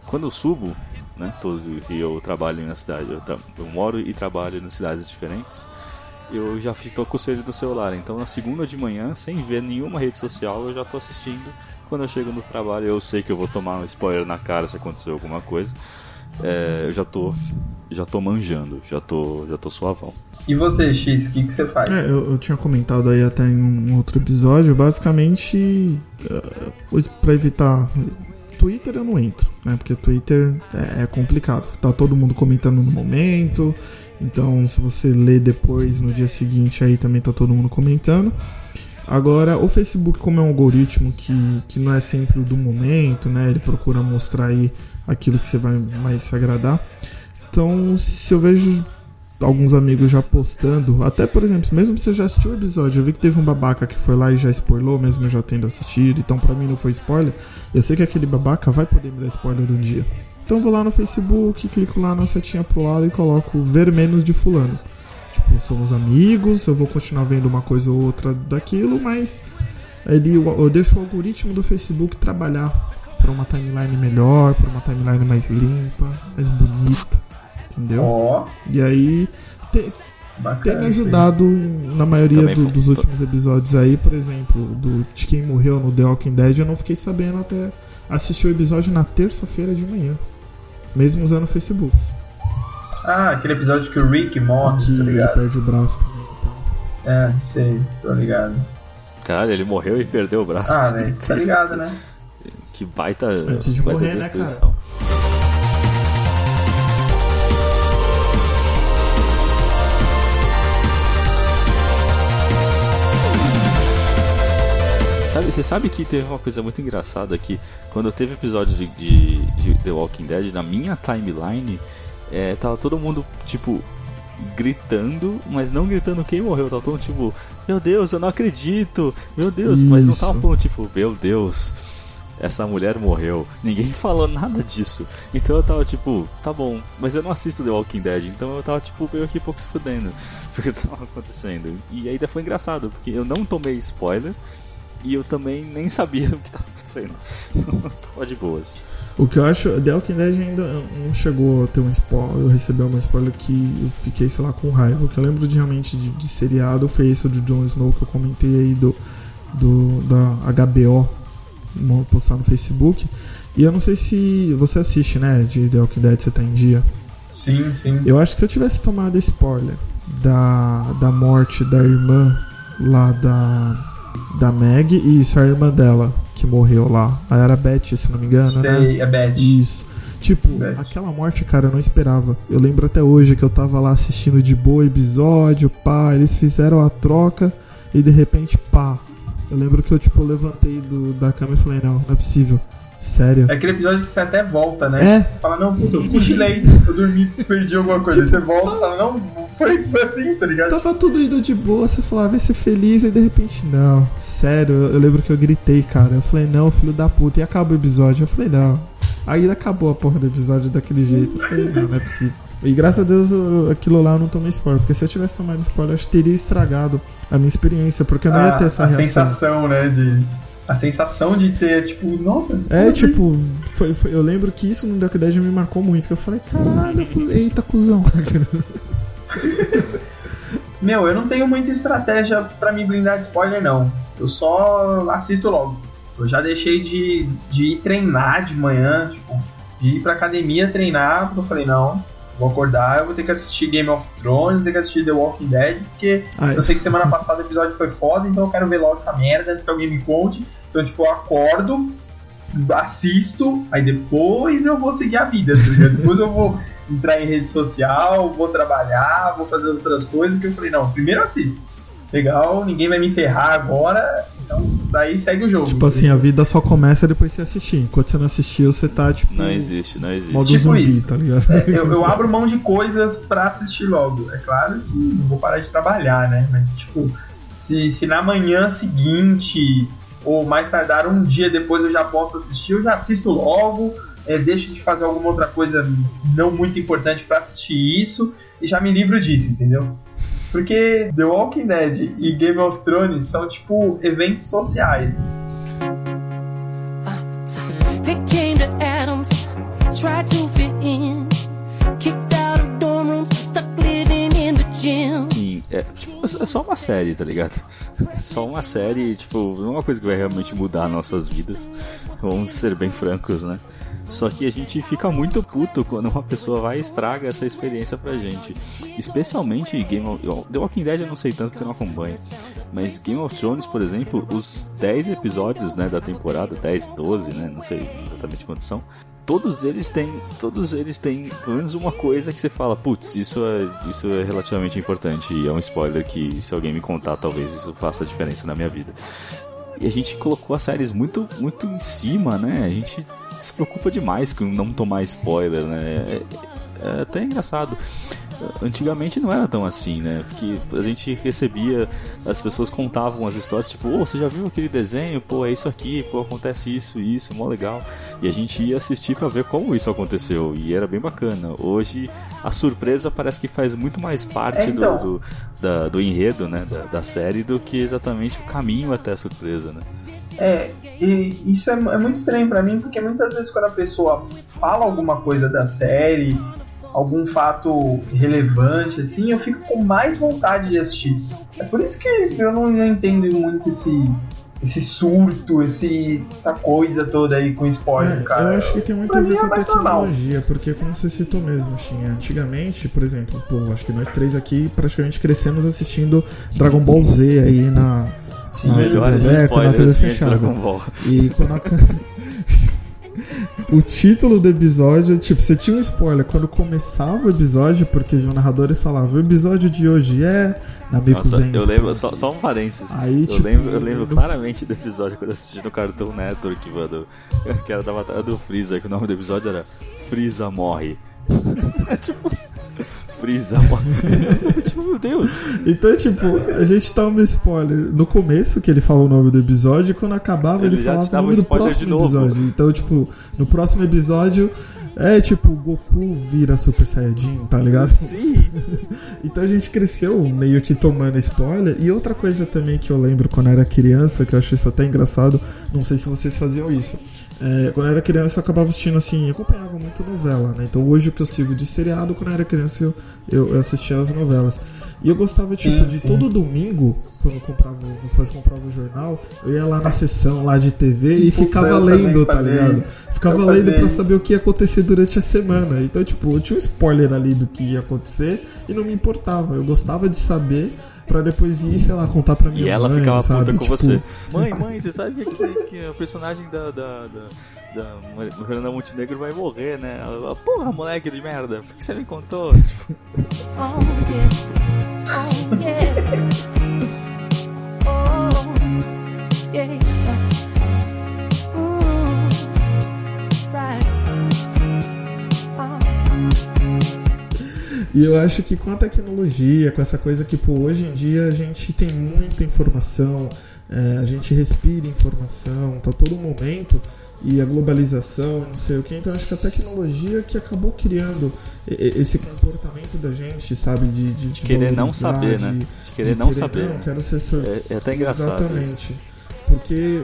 Quando eu subo, né, todo eu trabalho na cidade, eu, eu moro e trabalho em cidades diferentes, eu já fico com o cedo do celular. Então na segunda de manhã, sem ver nenhuma rede social, eu já tô assistindo. Quando eu chego no trabalho, eu sei que eu vou tomar um spoiler na cara se acontecer alguma coisa. É, eu já tô já tô manjando, já tô já tô suavão. E você, X, o que, que você faz? É, eu, eu tinha comentado aí até em um outro episódio, basicamente, uh, para evitar. Twitter eu não entro, né? Porque Twitter é, é complicado. Tá todo mundo comentando no momento. Então, se você lê depois, no dia seguinte, aí também tá todo mundo comentando. Agora, o Facebook, como é um algoritmo que, que não é sempre o do momento, né? Ele procura mostrar aí aquilo que você vai mais se agradar. Então, se eu vejo alguns amigos já postando, até por exemplo, mesmo se você já assistiu o episódio, eu vi que teve um babaca que foi lá e já spoilou, mesmo eu já tendo assistido, então pra mim não foi spoiler. Eu sei que aquele babaca vai poder me dar spoiler um dia. Então vou lá no Facebook, clico lá na setinha pro lado e coloco ver menos de fulano. Tipo, somos amigos, eu vou continuar vendo uma coisa ou outra daquilo, mas ele, eu deixo o algoritmo do Facebook trabalhar para uma timeline melhor, para uma timeline mais limpa, mais bonita, entendeu? Ó, E aí te- bacana. tem me ajudado na maioria do- foi- dos últimos episódios aí, por exemplo, do de quem morreu no The Walking Dead, eu não fiquei sabendo até assistir o episódio na terça-feira de manhã, mesmo usando o Facebook. Ah, aquele episódio que o Rick morre, que tá ele ligado? perde o braço também. Então. É, sei, tô ligado. Caralho, ele morreu e perdeu o braço. Ah, velho, você tá ligado, né? Que baita. Antes de baita morrer, né, destruição. Sabe, você sabe que teve uma coisa muito engraçada que quando teve episódio de, de, de The Walking Dead, na minha timeline, é, tava todo mundo, tipo, gritando, mas não gritando quem morreu, tava todo mundo tipo, meu Deus, eu não acredito, meu Deus, mas não tava Isso. falando tipo, meu Deus, essa mulher morreu. Ninguém falou nada disso. Então eu tava tipo, tá bom, mas eu não assisto The Walking Dead, então eu tava tipo meio que pouco se fudendo porque tava acontecendo. E ainda foi engraçado, porque eu não tomei spoiler e eu também nem sabia o que tava acontecendo. Então tava de boas. O que eu acho, The Walking Dead ainda não chegou a ter um spoiler, eu recebi uma spoiler que eu fiquei, sei lá, com raiva. O que eu lembro de realmente de, de seriado foi esse do Jon Snow que eu comentei aí do, do da HBO postar no Facebook. E eu não sei se você assiste, né, de The Walking Dead, você tá em dia. Sim, sim. Eu acho que se eu tivesse tomado spoiler da, da morte da irmã lá da, da Meg, e isso, a irmã dela que morreu lá. Ela era Beth, se não me engano, né? Sei, é Beth. Isso. Tipo, Beth. aquela morte, cara, eu não esperava. Eu lembro até hoje que eu tava lá assistindo de boa episódio, pá, eles fizeram a troca e de repente, pá. Eu lembro que eu, tipo, levantei do, da cama e falei, não, não é possível. Sério. É aquele episódio que você até volta, né? É. Você fala, não, puta, eu cochilei, eu dormi, perdi alguma coisa. Aí você volta e fala, não, foi, foi assim, tá ligado? Tava tudo indo de boa, você falava, vai ser feliz, e de repente, não. Sério, eu, lembro que eu gritei, cara. Eu falei, não, filho da puta. E acaba o episódio. Eu falei, não. Aí acabou a porra do episódio daquele jeito. Eu falei, não, não é possível. E graças a Deus eu- aquilo lá eu não tomei spoiler. Porque se eu tivesse tomado spoiler, eu acho que teria estragado a minha experiência. Porque eu não ia ter essa a reação. sensação, né, de... A sensação de ter, tipo, nossa... É, assim? tipo, foi, foi- eu lembro que isso no Walking Dead me marcou muito. Que eu falei, caralho, eita, cuzão. Meu, eu não tenho muita estratégia pra me blindar de spoiler, não. Eu só assisto logo. Eu já deixei de, de ir treinar de manhã, tipo, de ir pra academia treinar, porque eu falei, não, vou acordar, eu vou ter que assistir Game of Thrones, vou ter que assistir The Walking Dead, porque Ai. eu sei que semana passada o episódio foi foda, então eu quero ver logo essa merda antes que alguém me conte. Então, tipo, eu acordo, assisto, aí depois eu vou seguir a vida, tá? Depois eu vou entrar em rede social, vou trabalhar, vou fazer outras coisas, que eu falei, não, primeiro assisto. Legal, ninguém vai me ferrar agora, então daí segue o jogo. Tipo assim, a vida só começa depois de você assistir. Enquanto você não assistiu, você tá, tipo. Não existe, não existe. Modo Tipo zumbi, isso. tá ligado? eu, eu abro mão de coisas pra assistir logo. É claro que não vou parar de trabalhar, né? Mas, tipo, se, se na manhã seguinte ou mais tardar um dia depois eu já posso assistir, eu já assisto logo. é, deixo de fazer alguma outra coisa não muito importante pra assistir isso e já me livro disso, entendeu? Porque The Walking Dead e Game of Thrones são tipo eventos sociais. Sim, é, é só uma série, tá ligado? É só uma série, tipo, não é uma coisa que vai realmente mudar nossas vidas. Vamos ser bem francos, né? Só que a gente fica muito puto quando uma pessoa vai e estraga essa experiência pra gente. Especialmente Game of The Walking Dead eu não sei tanto porque eu não acompanho. Mas Game of Thrones, por exemplo, os 10 episódios né, da temporada, 10, 12, né? Não sei exatamente quantos são. Todos eles têm. Todos eles têm pelo menos uma coisa que você fala, putz, isso é, isso é relativamente importante. E é um spoiler que se alguém me contar, talvez isso faça diferença na minha vida. E a gente colocou as séries muito, muito em cima, né? A gente se preocupa demais com não tomar spoiler, né? É, é até engraçado. Antigamente não era tão assim, né? Porque a gente recebia, as pessoas contavam as histórias, tipo, ô, você já viu aquele desenho? Pô, é isso aqui, pô, acontece isso e isso, mó legal. E a gente ia assistir para ver como isso aconteceu, e era bem bacana. Hoje, a surpresa parece que faz muito mais parte então. do, do, da- do enredo, né, da, da série, do que exatamente o caminho até a surpresa, né? É, e isso é, é muito estranho pra mim, porque muitas vezes quando a pessoa fala alguma coisa da série, algum fato relevante, assim, eu fico com mais vontade de assistir. É por isso que eu não, não entendo muito esse, esse surto, esse, essa coisa toda aí com spoiler, É, cara. eu acho que tem muito Pra a ver é com a mais normal. tecnologia, porque como você citou mesmo, Xinha, antigamente, por exemplo, pô, acho que nós três aqui praticamente crescemos assistindo Dragon Ball Z aí na. Sim, na Melhores aberta, na TV spoilers fechada. Dragon Ball. E quando a... o título do episódio, tipo, você tinha um spoiler quando começava o episódio, porque o narrador falava: o episódio de hoje é Nameku Nossa, eu lembro, só, só um parênteses. Aí, eu, tipo, lembro, eu lembro claramente do episódio quando eu assisti no Cartoon Network, mano. Que era da batalha do Freeza, que o nome do episódio era Freeza morre. É tipo. Freeza morre. tipo, meu Deus. Então, tipo, a gente toma spoiler no começo, que ele falou o nome do episódio, e quando acabava ele, Ele falava o nome do próximo episódio. Então, tipo, no próximo episódio é tipo, Goku vira Super Saiyajin, tá ligado? Sim. Então a gente cresceu meio que tomando spoiler. E outra coisa também que eu lembro quando eu era criança, que eu achei isso até engraçado, não sei se vocês faziam isso. É, quando eu era criança eu acabava assistindo assim, eu acompanhava muito novela, né? Então hoje o que eu sigo de seriado, quando eu era criança eu, eu, eu assistia as novelas. E eu gostava, tipo, Sim, de sim. todo domingo, quando comprava, meus pais compravam o jornal, eu ia lá na sessão lá de TV e Puta, ficava eu lendo, tá ligado? isso. Ficava Eu lendo isso. saber o que ia acontecer durante a semana. Então, tipo, eu tinha um spoiler ali do que ia acontecer e não me importava. Eu gostava de saber pra depois ir, sei lá, contar pra minha E ela mãe, ficava sabe? puta com Tipo, você. Mãe, mãe, você sabe que, que o personagem da, da, da, da Fernanda Montenegro vai morrer, né? Ela fala, porra, moleque de merda, por que você me contou? Tipo, Oh yeah. Oh yeah. E eu acho que com a tecnologia, com essa coisa que, pô, hoje em dia a gente tem muita informação, é, a gente respira informação, tá todo momento, e a globalização, não sei o que, então eu acho que a tecnologia que acabou criando esse comportamento da gente, sabe, de, de, de querer não saber, né? De querer não saber. Não, quero ser é, é até engraçado. isso. Exatamente. Porque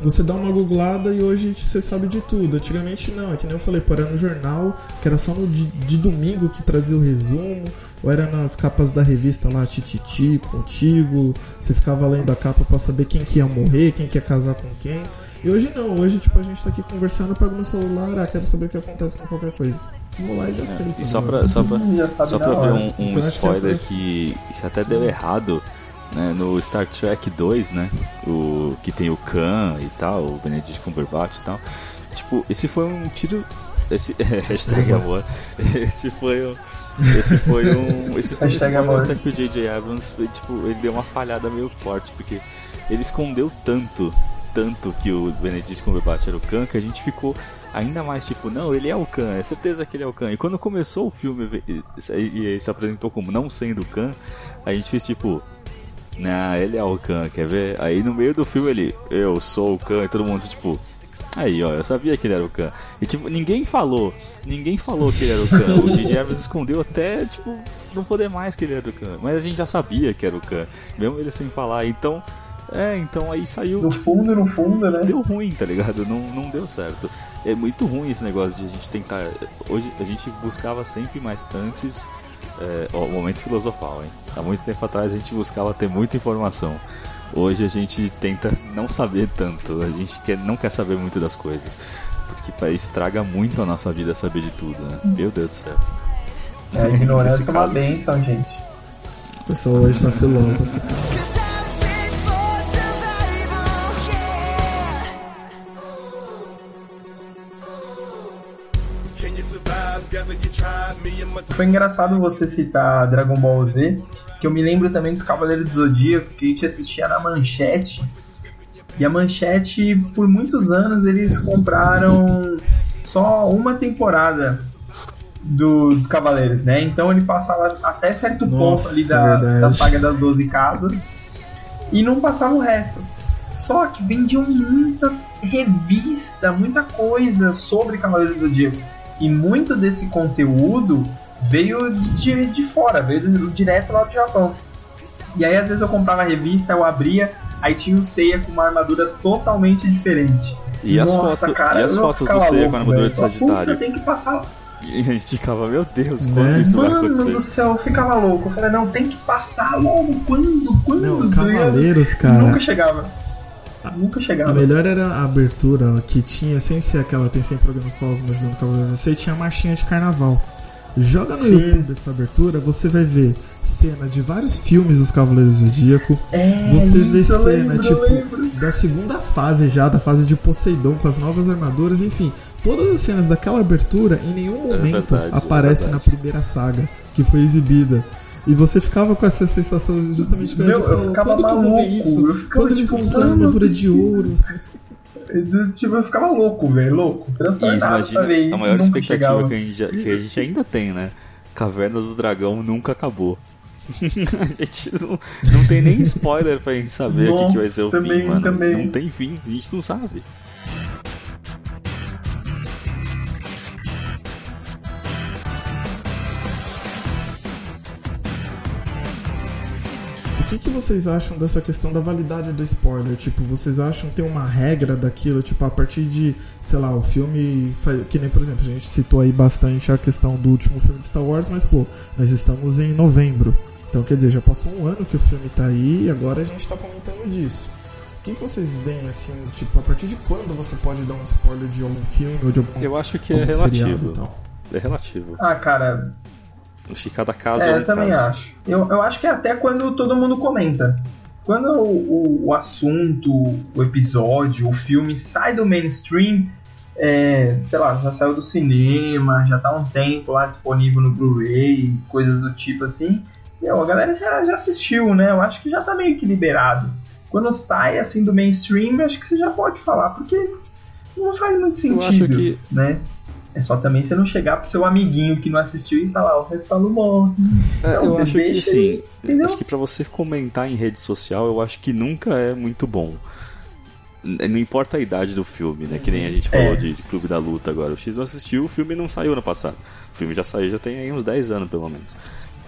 você dá uma googlada e hoje você sabe de tudo. Antigamente não, é que nem eu falei, pô, era no jornal, que era só no de, de domingo que trazia o resumo, ou era nas capas da revista lá, Tititi, Contigo, você ficava lendo a capa pra saber quem que ia morrer, quem que ia casar com quem. E hoje não, hoje tipo a gente tá aqui conversando, pego meu celular, ah, quero saber o que acontece com qualquer coisa. Vou lá e já sei. E só pra, só pra, sabe só pra ver um, um Então, acho que spoiler essas- que, até deu errado, né, no Star Trek 2, né, o, que tem o Khan e tal, o Benedict Cumberbatch e tal, tipo, esse foi um tiro... Esse, hashtag amor. Esse foi um. Esse foi um. Esse foi um spoiler amor. até que o J.J. Abrams foi, tipo, ele deu uma falhada meio forte, porque ele escondeu tanto, tanto que o Benedict Cumberbatch era o Khan, que a gente ficou ainda mais tipo, não, ele é o Khan, é certeza que ele é o Khan. E quando começou o filme e, e- e se apresentou como não sendo o Khan, a gente fez tipo, nah, ele é o Khan, quer ver? Aí no meio do filme ele, eu sou o Khan, e todo mundo tipo, aí ó, eu sabia que ele era o Khan. E tipo, ninguém falou, ninguém falou que ele era o Khan. O DJ Abrams escondeu até, tipo, não poder mais que ele era o Khan. Mas a gente já sabia que era o Khan, mesmo ele sem falar. Então, é, então aí saiu. No fundo, no fundo, né? Deu ruim, tá ligado? Não, não deu certo. É muito ruim esse negócio de a gente tentar. Hoje a gente buscava sempre mais antes. É, ó, o momento filosofal, hein? Há muito tempo atrás a gente buscava ter muita informação. Hoje a gente tenta não saber tanto. A gente quer, não quer saber muito das coisas. Porque pá, estraga muito a nossa vida saber de tudo, né? Meu Deus do céu. É, a ignorância é uma caso, sim. benção, gente. O pessoal hoje tá filósofo. Foi engraçado você citar Dragon Ball Z, que eu me lembro também dos Cavaleiros do Zodíaco, que a gente assistia na Manchete. E a Manchete, por muitos anos, eles compraram só uma temporada do- dos Cavaleiros, né? Então ele passava até certo ponto Nossa, ali da, verdade. da saga das 12 casas e não passava o resto. Só que vendiam muita revista, muita coisa sobre Cavaleiros do Zodíaco. E muito desse conteúdo veio de, de fora, veio do- direto lá do Japão. E aí às vezes eu comprava a revista, eu abria, aí tinha o Seiya com uma armadura totalmente diferente. E as, Nossa, foto- cara, e as eu fotos do Seiya com a armadura velho. de Sagitário. Puta, tem que passar. E a gente ficava, meu Deus, Né? quando isso vai Mano acontecer? do céu, eu ficava louco. Eu falei, não, tem que passar logo. Quando? Quando? Não, Cavaleiros, cara. Nunca chegava. Nunca A chegava. melhor era a abertura que tinha, sem ser aquela, tem sempre programa Cosmos ajudando o Cavaleiro, você tinha a marchinha de carnaval. Joga no Sim. YouTube essa abertura, você vai ver cena de vários filmes dos Cavaleiros do Zodíaco. É, Você vê isso eu cena, lembro, eu tipo, lembro. da segunda fase já, da fase de Poseidon com as novas armaduras, enfim. Todas as cenas daquela abertura em nenhum momento verdade, é aparece na verdade. primeira saga que foi exibida. E você ficava com essa sensação justamente que Meu, eu falou, ficava quando que eu vou ver maluco, isso? eu ficava, Quando eles tipo, vão usar mano, armadura eu de ouro? Eu, Tipo, eu ficava louco, velho. Louco. Transtornado imagina isso. a maior expectativa chegava. que a, gente, que a gente ainda tem, né? Caverna do Dragão nunca acabou. a gente não, não tem nem spoiler pra gente saber o que, que vai ser o Nossa, fim, mano. também. Não tem fim, a gente não sabe. Que, que vocês acham dessa questão da validade do spoiler? Tipo, vocês acham que tem uma regra daquilo? Tipo, a partir de, sei lá, o filme. Que nem, por exemplo, a gente citou aí bastante a questão do último filme de Star Wars, mas, pô, nós estamos em novembro. Então, quer dizer, já passou um ano que o filme tá aí e agora a gente tá comentando disso. O que, que vocês veem, assim, tipo, a partir de quando você pode dar um spoiler de algum filme ou de algum, Eu acho que é seriado relativo. e tal? É relativo. Ah, cara, Que cada caso é, é um eu também caso. acho. Eu, eu acho que é até quando todo mundo comenta. Quando o, o, o assunto, o episódio, o filme sai do mainstream, é, sei lá, já saiu do cinema, já tá há um tempo lá disponível no Blu-ray, coisas do tipo assim. Meu, a galera já, já assistiu, né? Eu acho que já tá meio que liberado. Quando sai assim do mainstream, eu acho que você já pode falar, porque não faz muito Eu sentido, acho que né? É só também você não chegar pro seu amiguinho que não assistiu e falar, o Salo morre. É, eu acho que assim, acho que pra você comentar em rede social, eu acho que nunca é muito bom. Não importa a idade do filme, né? Que nem a gente falou É. de, de Clube da Luta agora. O X não assistiu, o filme não saiu ano passado. O filme já saiu, já tem aí uns 10 anos pelo menos.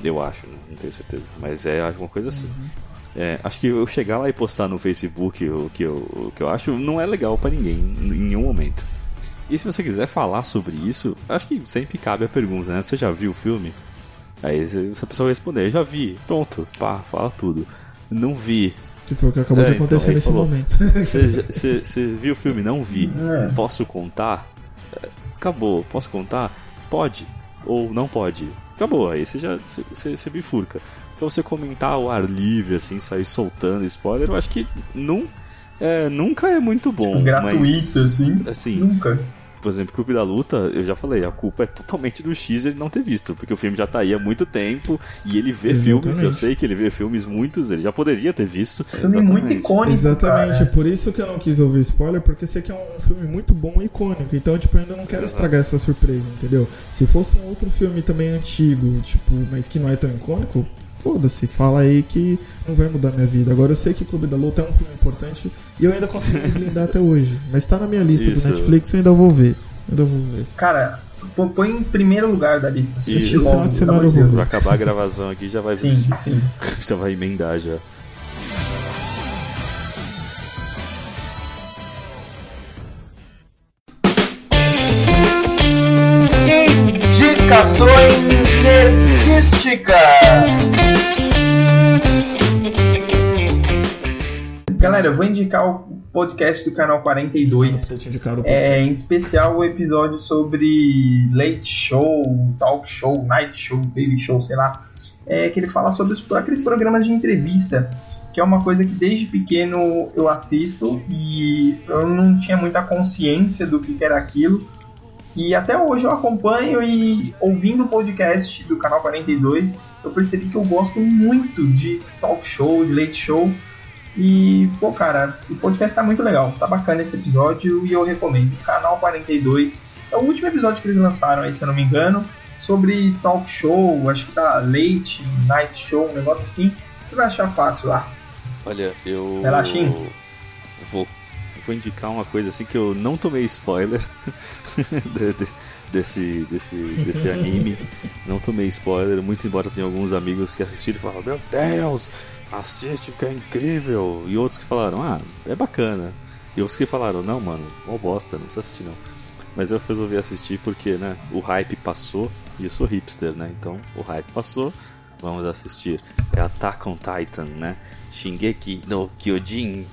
Eu acho, né? não tenho certeza. Mas é alguma coisa assim. É, acho que eu chegar lá e postar no Facebook o que eu, o que eu acho não é legal pra ninguém em nenhum momento. E se você quiser falar sobre isso, acho que sempre cabe a pergunta, né? Você já viu o filme? Aí se se a pessoa responder, já vi, pronto, pá, fala tudo. Não vi. Que foi o que acabou É, de então, acontecer aí nesse falou. momento. Você viu o filme? Não vi. É. Posso contar? Acabou. Posso contar? Pode. Ou não pode. Acabou. Aí você já você- bifurca. Pra você comentar ao ar livre, assim, sair soltando spoiler, eu acho que não, é, nunca é muito bom. Gratuito, mas, assim. assim, Nunca. Por exemplo, Clube da Luta, eu já falei, a culpa é totalmente do X ele não ter visto, porque o filme já tá aí há muito tempo e ele vê Exatamente. filmes, eu sei que ele vê filmes muitos, ele já poderia ter visto. Filme muito icônico. Exatamente, cara. por isso que eu não quis ouvir spoiler, porque sei que é um filme muito bom e icônico. Então, tipo, eu ainda não quero estragar essa surpresa, entendeu? Se fosse um outro filme também antigo, tipo, mas que não é tão icônico, foda-se, fala aí que não vai mudar minha vida. Agora eu sei que Clube da Luta é um filme importante e eu ainda consigo me blindar até hoje. Mas tá na minha lista Isso. do Netflix, eu ainda vou ver. Ainda vou ver. Cara, põe em primeiro lugar da lista. Isso. Esse logo, final de pelo semana eu vou Deus. Pra acabar a gravação aqui já vai Sim, assistir. sim. já vai emendar já. Indicações nerdísticas. Galera, eu vou indicar o podcast do canal 42. Pra te indicar o É, em especial o episódio sobre late show, talk show, night show, baby show, sei lá. É, que ele fala sobre os, aqueles programas de entrevista, que é uma coisa que desde pequeno eu assisto e eu não tinha muita consciência do que que era aquilo. E até hoje eu acompanho e ouvindo o podcast do canal 42, eu percebi que eu gosto muito de talk show, de late show. E, pô, cara, o podcast tá muito legal, tá bacana esse episódio e eu recomendo. Canal 42 é o último episódio que eles lançaram aí, se eu não me engano. sobre talk show, acho que tá Late Night Show, um negócio assim, você vai achar fácil lá. Olha, eu. Relaxinho. Vou, vou indicar uma coisa assim que eu não tomei spoiler desse, desse, desse anime. Não tomei spoiler, muito embora tenha alguns amigos que assistiram e falaram: Meu Deus, assiste, fica incrível. E outros que falaram: Ah, é bacana. E outros que falaram: Não, mano, mó bosta, não precisa assistir não. Mas eu resolvi assistir porque, né, o hype passou e eu sou hipster, né? Então o hype passou, vamos assistir. É Attack on Titan, né? Shingeki no Kyojin.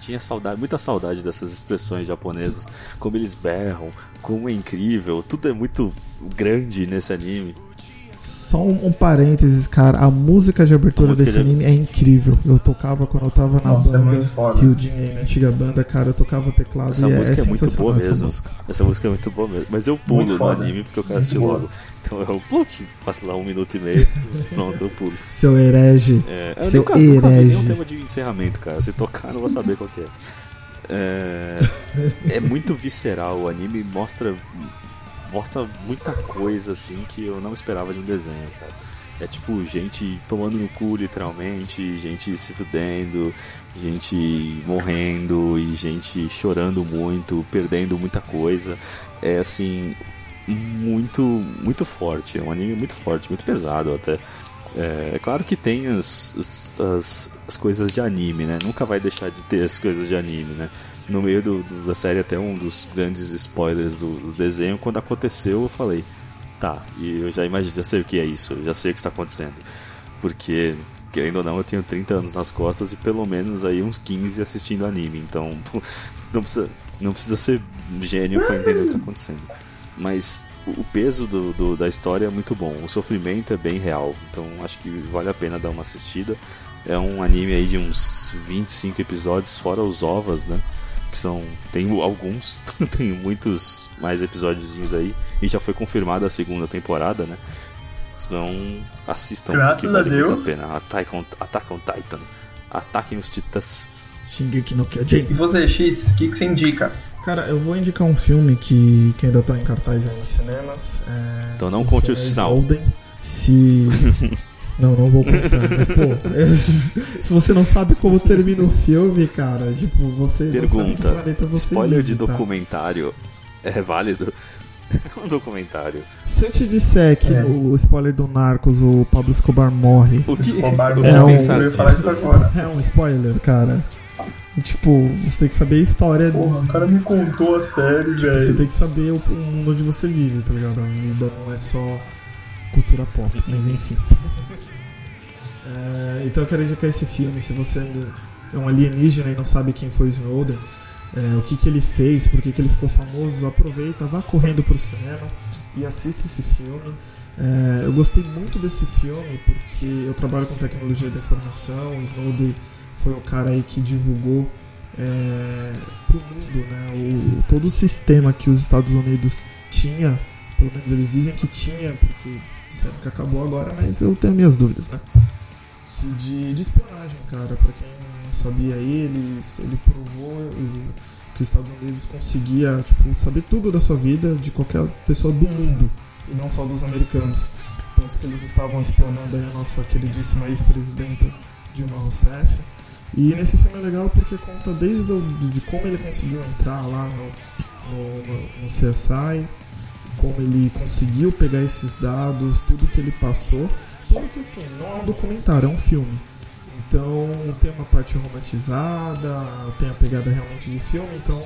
Tinha saudade, muita saudade dessas expressões japonesas, como eles berram, como é incrível, tudo é muito grande nesse anime. Só um, um parênteses, cara. A música de abertura música desse de- anime é incrível. Eu tocava quando eu tava na Nossa, é banda. Ryujin, aí, na antiga banda, cara. Eu tocava teclado Essa e é, música é é, muito boa essa mesmo. música. Essa música é muito boa mesmo. Mas eu pulo Muito no foda. anime porque eu quero assistir logo. Então eu pluk, passo lá um minuto e meio, pronto, eu pulo. Seu herege. É, eu Seu nunca, nunca vi nenhum herege. tema de encerramento, cara. Se tocar, eu não vou saber qual que é. É, é muito visceral. O anime mostra, mostra muita coisa assim que eu não esperava de um desenho, cara. É tipo gente tomando no cu, literalmente, gente se fudendo, gente morrendo e gente chorando muito, perdendo muita coisa. É assim, muito, muito forte. É um anime muito forte, muito pesado até. É, é claro que tem as, as, as, as coisas de anime, né? Nunca vai deixar de ter as coisas de anime, né? No meio do, do- da série, até um dos grandes spoilers do, do desenho, quando aconteceu, eu falei, tá, e eu já imagino, já sei o que é isso, já sei o que está acontecendo. Porque, querendo ou não, eu tenho 30 anos nas costas e pelo menos aí uns 15 assistindo anime, então não precisa, não precisa ser gênio para entender o que está acontecendo. Mas o peso do, do- da história é muito bom, o sofrimento é bem real, então acho que vale a pena dar uma assistida. É um anime aí de uns 25 episódios, fora os ovas, né? Que são. Tem alguns, tem muitos mais episódios aí. E já foi confirmada a segunda temporada, né? Então assistam Graças porque a vale muito Deus. a pena. Attack on, Attack on Titan. Ataquem os titãs. Shingeki no Kyojin. E você, X, o que, que você indica? Cara, eu vou indicar um filme que, que ainda tá em cartaz aí nos cinemas. é- Então não conte filme o sinal. Se. não, não vou contar. Mas, pô, se você não sabe como termina o filme, cara, tipo, você. não sabe que Pergunta: planeta você spoiler de vive, tá? documentário é válido? É um documentário. Se eu te disser que É. no spoiler do Narcos o Pablo Escobar morre, O que, Escobar, é um- isso agora. é um spoiler, cara. Tipo, você tem que saber a história. Porra, o cara me contou a série, Tipo, você velho. tem que saber o, o mundo onde você vive, tá ligado? A vida não é só cultura pop, mas enfim. É, então eu quero indicar esse filme. Se você é um alienígena e não sabe quem foi Snowden, é, o que, que ele fez, por que, que ele ficou famoso, aproveita, vá correndo pro cinema e assista esse filme. É, eu gostei muito desse filme porque eu trabalho com tecnologia da informação. O Snowden foi o cara aí que divulgou é, pro mundo, né? O, todo o sistema que os Estados Unidos tinha, pelo menos eles dizem que tinha, porque disseram que acabou agora, mas eu tenho minhas dúvidas, né? Que De, de espionagem, cara, pra quem não sabia aí, ele, ele provou que os Estados Unidos conseguia, tipo, saber tudo da sua vida de qualquer pessoa do mundo, e não só dos americanos. Tanto que eles estavam espionando a nossa queridíssima ex-presidenta Dilma Rousseff. E nesse filme é legal porque conta desde de, como ele conseguiu entrar lá no, no- no CSI, como ele conseguiu pegar esses dados, tudo que ele passou. Tudo que assim, não é um documentário, é um filme. Então tem uma parte romantizada, tem a pegada realmente de filme, então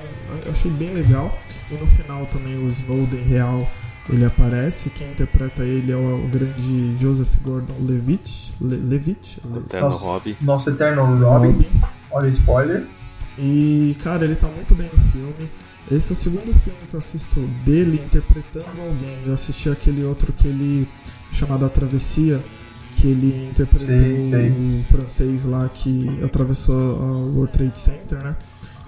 eu achei bem legal. E no final também o Snowden real ele aparece, quem interpreta ele é o, o grande Joseph Le, Levitt, Le- Eterno Nossa. Hobby. Nosso eterno Robin. Olha o spoiler. E, cara, ele tá muito bem no filme. Esse é o segundo filme que eu assisto dele interpretando alguém. Eu assisti aquele outro que ele. chamado A Travessia, que ele interpretou Sei, sei. o francês lá que atravessou o World Trade Center, né?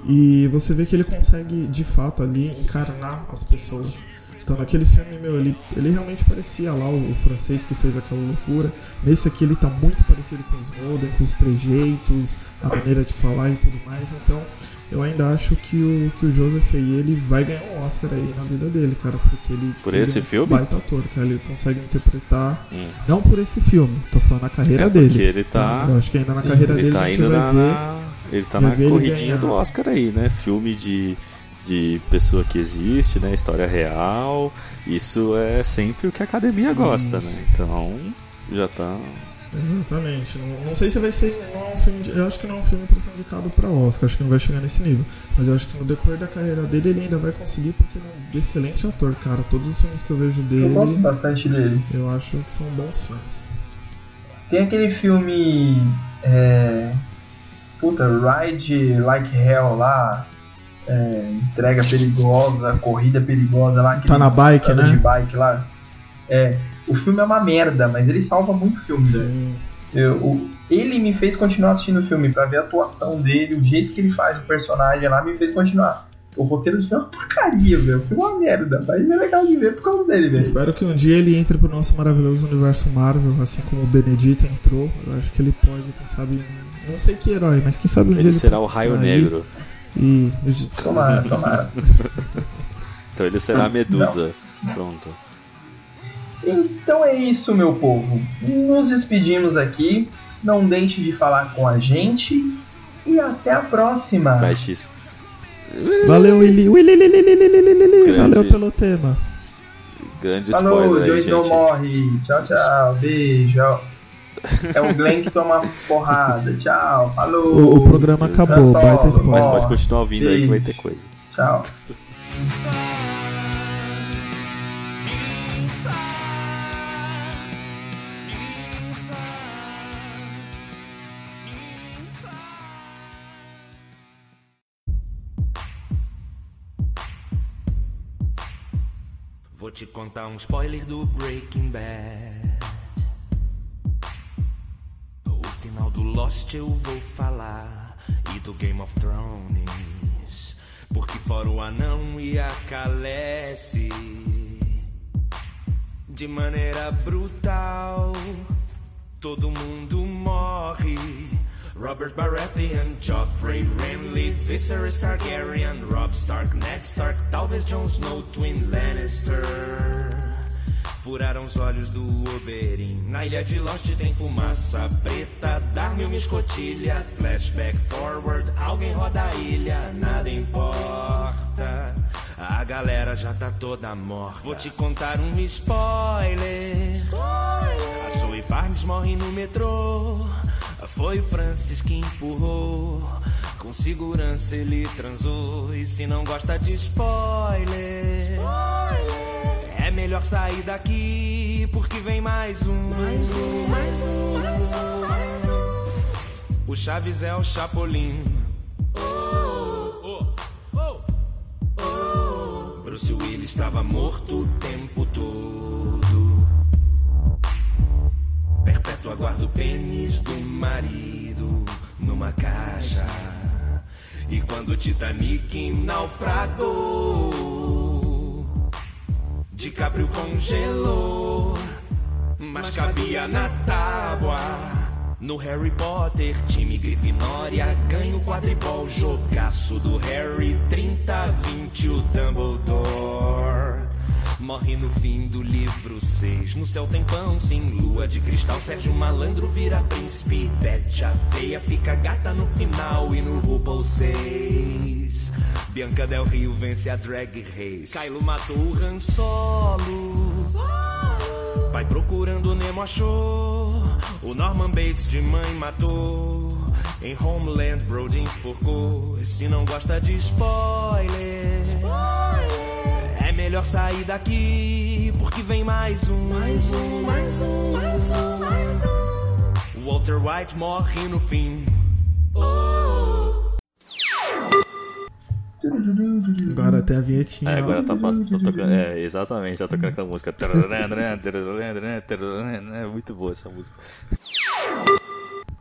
E você vê que ele consegue, de fato, ali encarnar as pessoas. Então naquele filme, meu, ele, ele realmente parecia lá o, o francês que fez aquela loucura. Nesse aqui ele tá muito parecido com o Snowden, com os trejeitos, a maneira de falar e tudo mais. Então eu ainda acho que o, que o Joseph aí, ele vai ganhar um Oscar aí na vida dele, cara. Porque ele. Por ele esse é um filme? baita ator, cara. Ele consegue interpretar. Não por esse filme, tô falando na carreira É, dele. porque ele tá- Eu acho que ainda na carreira Ele dele tá a gente vai na, ver. na- ele tá na corridinha do Oscar aí, né? Filme de, de pessoa que existe, né? História real. Isso é sempre o que a academia gosta, né? Então já tá. Exatamente. Não, não sei se vai ser. Não é um filme de- eu acho que não é um filme pra ser indicado pra Oscar. Acho que não vai chegar nesse nível. Mas eu acho que no decorrer da carreira dele ele ainda vai conseguir, porque ele é um excelente ator, cara. Todos os filmes que eu vejo Eu dele, gosto bastante dele. eu acho que são bons filmes. Tem aquele filme. É, puta, Ride Like Hell lá. é, entrega perigosa, corrida perigosa lá. que Tá na bike, né? de bike lá. É. O filme é uma merda, mas ele salva muito o filme, velho. Sim. Eu- o- ele me fez continuar assistindo o filme pra ver a atuação dele, o jeito que ele faz o personagem lá me fez continuar. O roteiro do filme é uma porcaria, velho. O filme é uma merda, mas é legal de ver por causa dele, velho. Espero que um dia ele entre pro nosso maravilhoso universo Marvel, assim como o Benedito entrou. Eu acho que ele pode, quem sabe. Não sei que herói, mas quem sabe um dia Ele ele será o Raio Negro. E. Tomara, tomara. Então ele será a Medusa. Pronto. Então é isso, meu povo. Nos despedimos aqui. Não deixe de falar com a gente. E até a próxima. Vai, X. Valeu, Willy. Valeu pelo tema. Grande Falou, spoiler aí, Joyce não morre. Tchau, tchau. Beijo. É o Glenn que toma porrada. Tchau. Falou. O, o programa acabou, baita Solo, Mas spoiler. pode continuar ouvindo aí que vai ter coisa. Tchau. Te contar um spoiler do Breaking Bad. O final do Lost eu vou falar. E do Game of Thrones. Porque fora o anão e a Calesse. De maneira brutal. Todo mundo morre. Robert Baratheon, Joffrey, Renly, Viserys Targaryen, Robb Stark, Ned Stark, talvez Jon Snow, Twin Lannister. Furaram os olhos do Oberyn. Na ilha de Lost tem fumaça preta. Dar-me uma escotilha. Flashback forward. Alguém roda a ilha. Nada importa. A galera já tá toda morta. Vou te contar um spoiler. A Zoe Barnes morre no metrô. Foi Francis que empurrou. Com segurança ele transou. E se não gosta de spoiler. É melhor sair daqui, porque vem mais um. Mais um, mais um, mais um, mais um. O Chaves é o Chapolin. Bruce Willis estava morto o tempo todo. Perpétuo aguardo o pênis marido numa caixa. E quando o Titanic naufragou. DiCaprio congelou, mas cabia na tábua. No Harry Potter, time Grifinória ganha o quadribol, jogaço do Harry, 30-20 o Dumbledore. Morre no fim do livro 6. No céu tem pão, sim, lua de cristal. Sérgio Malandro vira príncipe. Bete a feia fica gata no final. E no RuPaul 6. Bianca Del Rio vence a Drag Race. Kylo matou o Han Solo. Pai procurando Nemo achou. O Norman Bates de mãe matou. Em Homeland, Brody enforcou. Se não gosta de spoiler. É melhor sair daqui, porque vem mais um. Mais um, mais um, mais um, mais um. Walter White morre no fim. Agora até a vinhetinha. É, agora tá, tá tocando. É, exatamente, tá tocando aquela música. É muito boa essa música.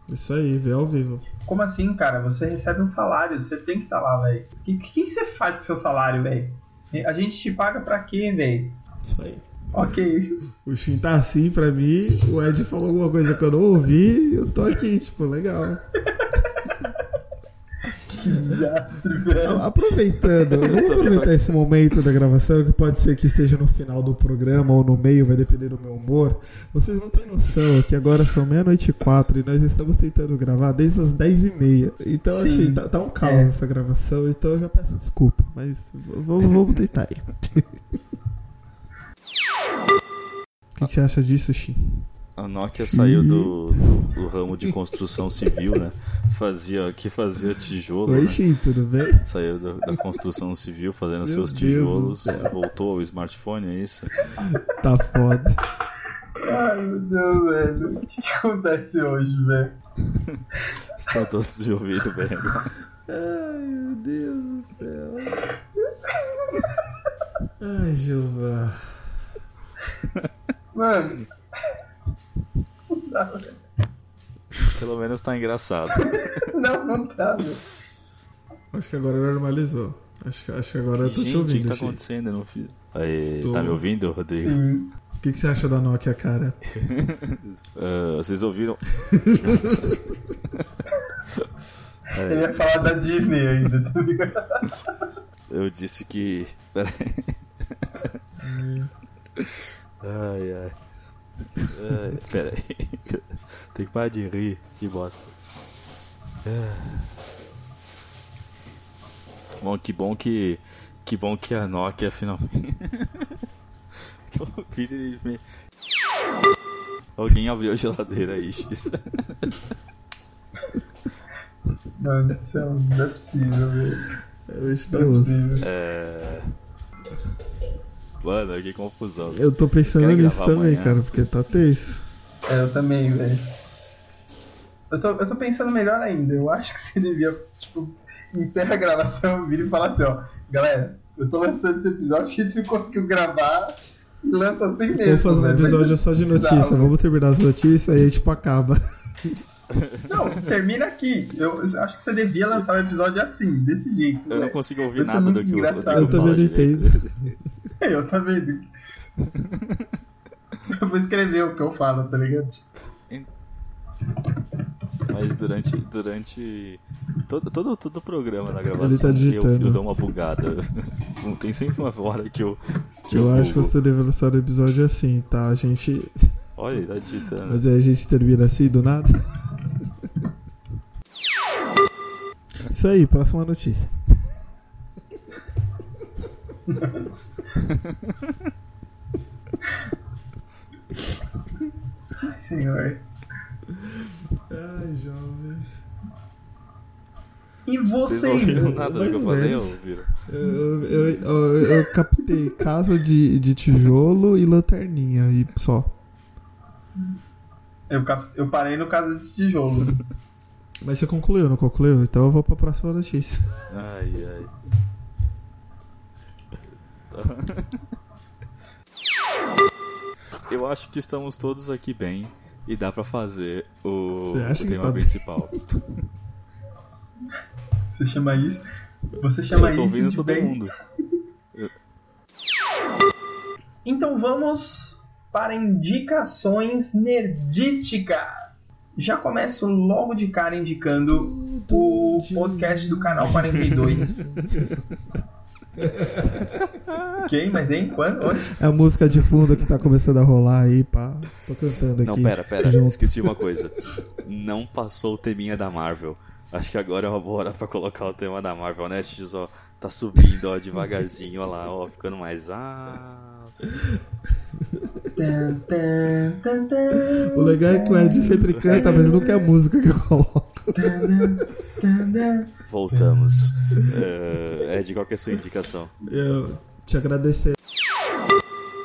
Isso aí, vê ao vivo. Como assim, cara? Você recebe um salário, você tem que estar lá, velho. O que, que, que você faz com seu salário, velho? A gente te paga pra quê, velho? Isso aí. Ok. O Shin tá assim pra mim, o Ed falou alguma coisa que eu não ouvi, eu tô aqui, tipo, legal. Que desastre, velho. Aproveitando, vamos aproveitar esse momento da gravação, que pode ser que esteja no final do programa ou no meio, vai depender do meu humor. Vocês não têm noção que agora são meia-noite e quatro e nós estamos tentando gravar desde as dez e meia. Então, Sim. assim, tá, tá um caos É. essa gravação, então eu já peço desculpa, mas vamos tentar aí. O que, que você acha disso, Shin? A Nokia saiu do, do, do ramo de construção civil, né? Fazia, que fazia tijolo, Oi, né? Shin, tudo bem? Saiu da, da construção civil fazendo Meu seus tijolos, voltou ao smartphone, é isso? Tá foda. Ai, meu Deus, velho. O que, que acontece hoje, velho? Estão todos de ouvido agora. Ai, meu Deus do céu. Ai, Jeová. Mano. Dá. Pelo menos tá engraçado. Não, não dá, velho. Acho que agora normalizou. Acho, que- acho que agora eu tô te Gente, o que ouvindo, tá acontecendo? Eu não fiz. Aí, Estou. tá me ouvindo, Rodrigo? Sim. O que, que você acha da Nokia, cara? Ah, vocês ouviram? Ele ia falar da Disney ainda, tá ligado? Eu disse que. Peraí. Ai, ai. ai peraí. Tem que parar de rir. Que bosta. Ah. Bom, que bom que. Que bom que a Nokia finalmente. Me- Alguém abriu a geladeira aí, X. Mano do céu, não é possível, velho. Eu é Deus. possível. É. Mano, que confusão. Eu tô pensando nisso também, amanhã? cara, porque tá tenso. É, eu também, velho. Eu tô, eu tô pensando melhor ainda. Eu acho que você devia, tipo, encerra a gravação, vira e fala assim, ó. Galera, eu tô lançando esse episódio que a gente não conseguiu gravar e lança assim mesmo. Vamos fazer um. Vai episódio ser só de notícia. velho. Vamos terminar as notícias e aí, tipo, acaba. Não, termina aqui. Eu acho que você devia lançar o episódio assim, desse jeito. Eu não velho. consigo ouvir Vai nada do que. Rodrigo Eu também não entendo. Eu tá vendo? Eu vou escrever o que eu falo, tá ligado? Mas durante, durante todo, todo, todo o programa na gravação tá eu, eu dou uma bugada. Não Tem sempre uma hora que eu. Que Eu acho que você deve lançar o episódio assim, tá? A gente. Olha, ele tá digitando. Mas aí a gente termina assim do nada. Isso aí, próxima notícia. Ai, senhor. Ai, jovem. E Vocês você? não ouviram nada do que eu falei? ouviram? Eu, eu, eu, eu captei casa de, de tijolo e lanterninha e só. Eu, cap- eu parei no caso de tijolo. Mas você concluiu, não concluiu? Então eu vou pra próxima notícia. Ai, ai. Eu acho que estamos todos aqui bem e dá pra fazer o, o tema tá principal. Você chama isso? Você Eu chama tô isso ouvindo de todo bem? mundo. Então vamos para indicações nerdísticas. Já começo logo de cara indicando o podcast do canal 42. Quem? Mas hein? Quando? Onde? É a música de fundo que tá começando a rolar aí, pá. Tô cantando aqui. Não, pera, pera, junto. esqueci uma coisa. Não passou o teminha da Marvel. Acho que agora é uma boa hora pra colocar o tema da Marvel, né, X? Ó, tá subindo, ó, devagarzinho, ó lá, ó, ficando mais. Ah. Tan, O legal é que o Ed sempre canta, mas nunca é a música que eu coloco. Voltamos. É, Ed, qual que é a sua indicação? Eu te agradecer.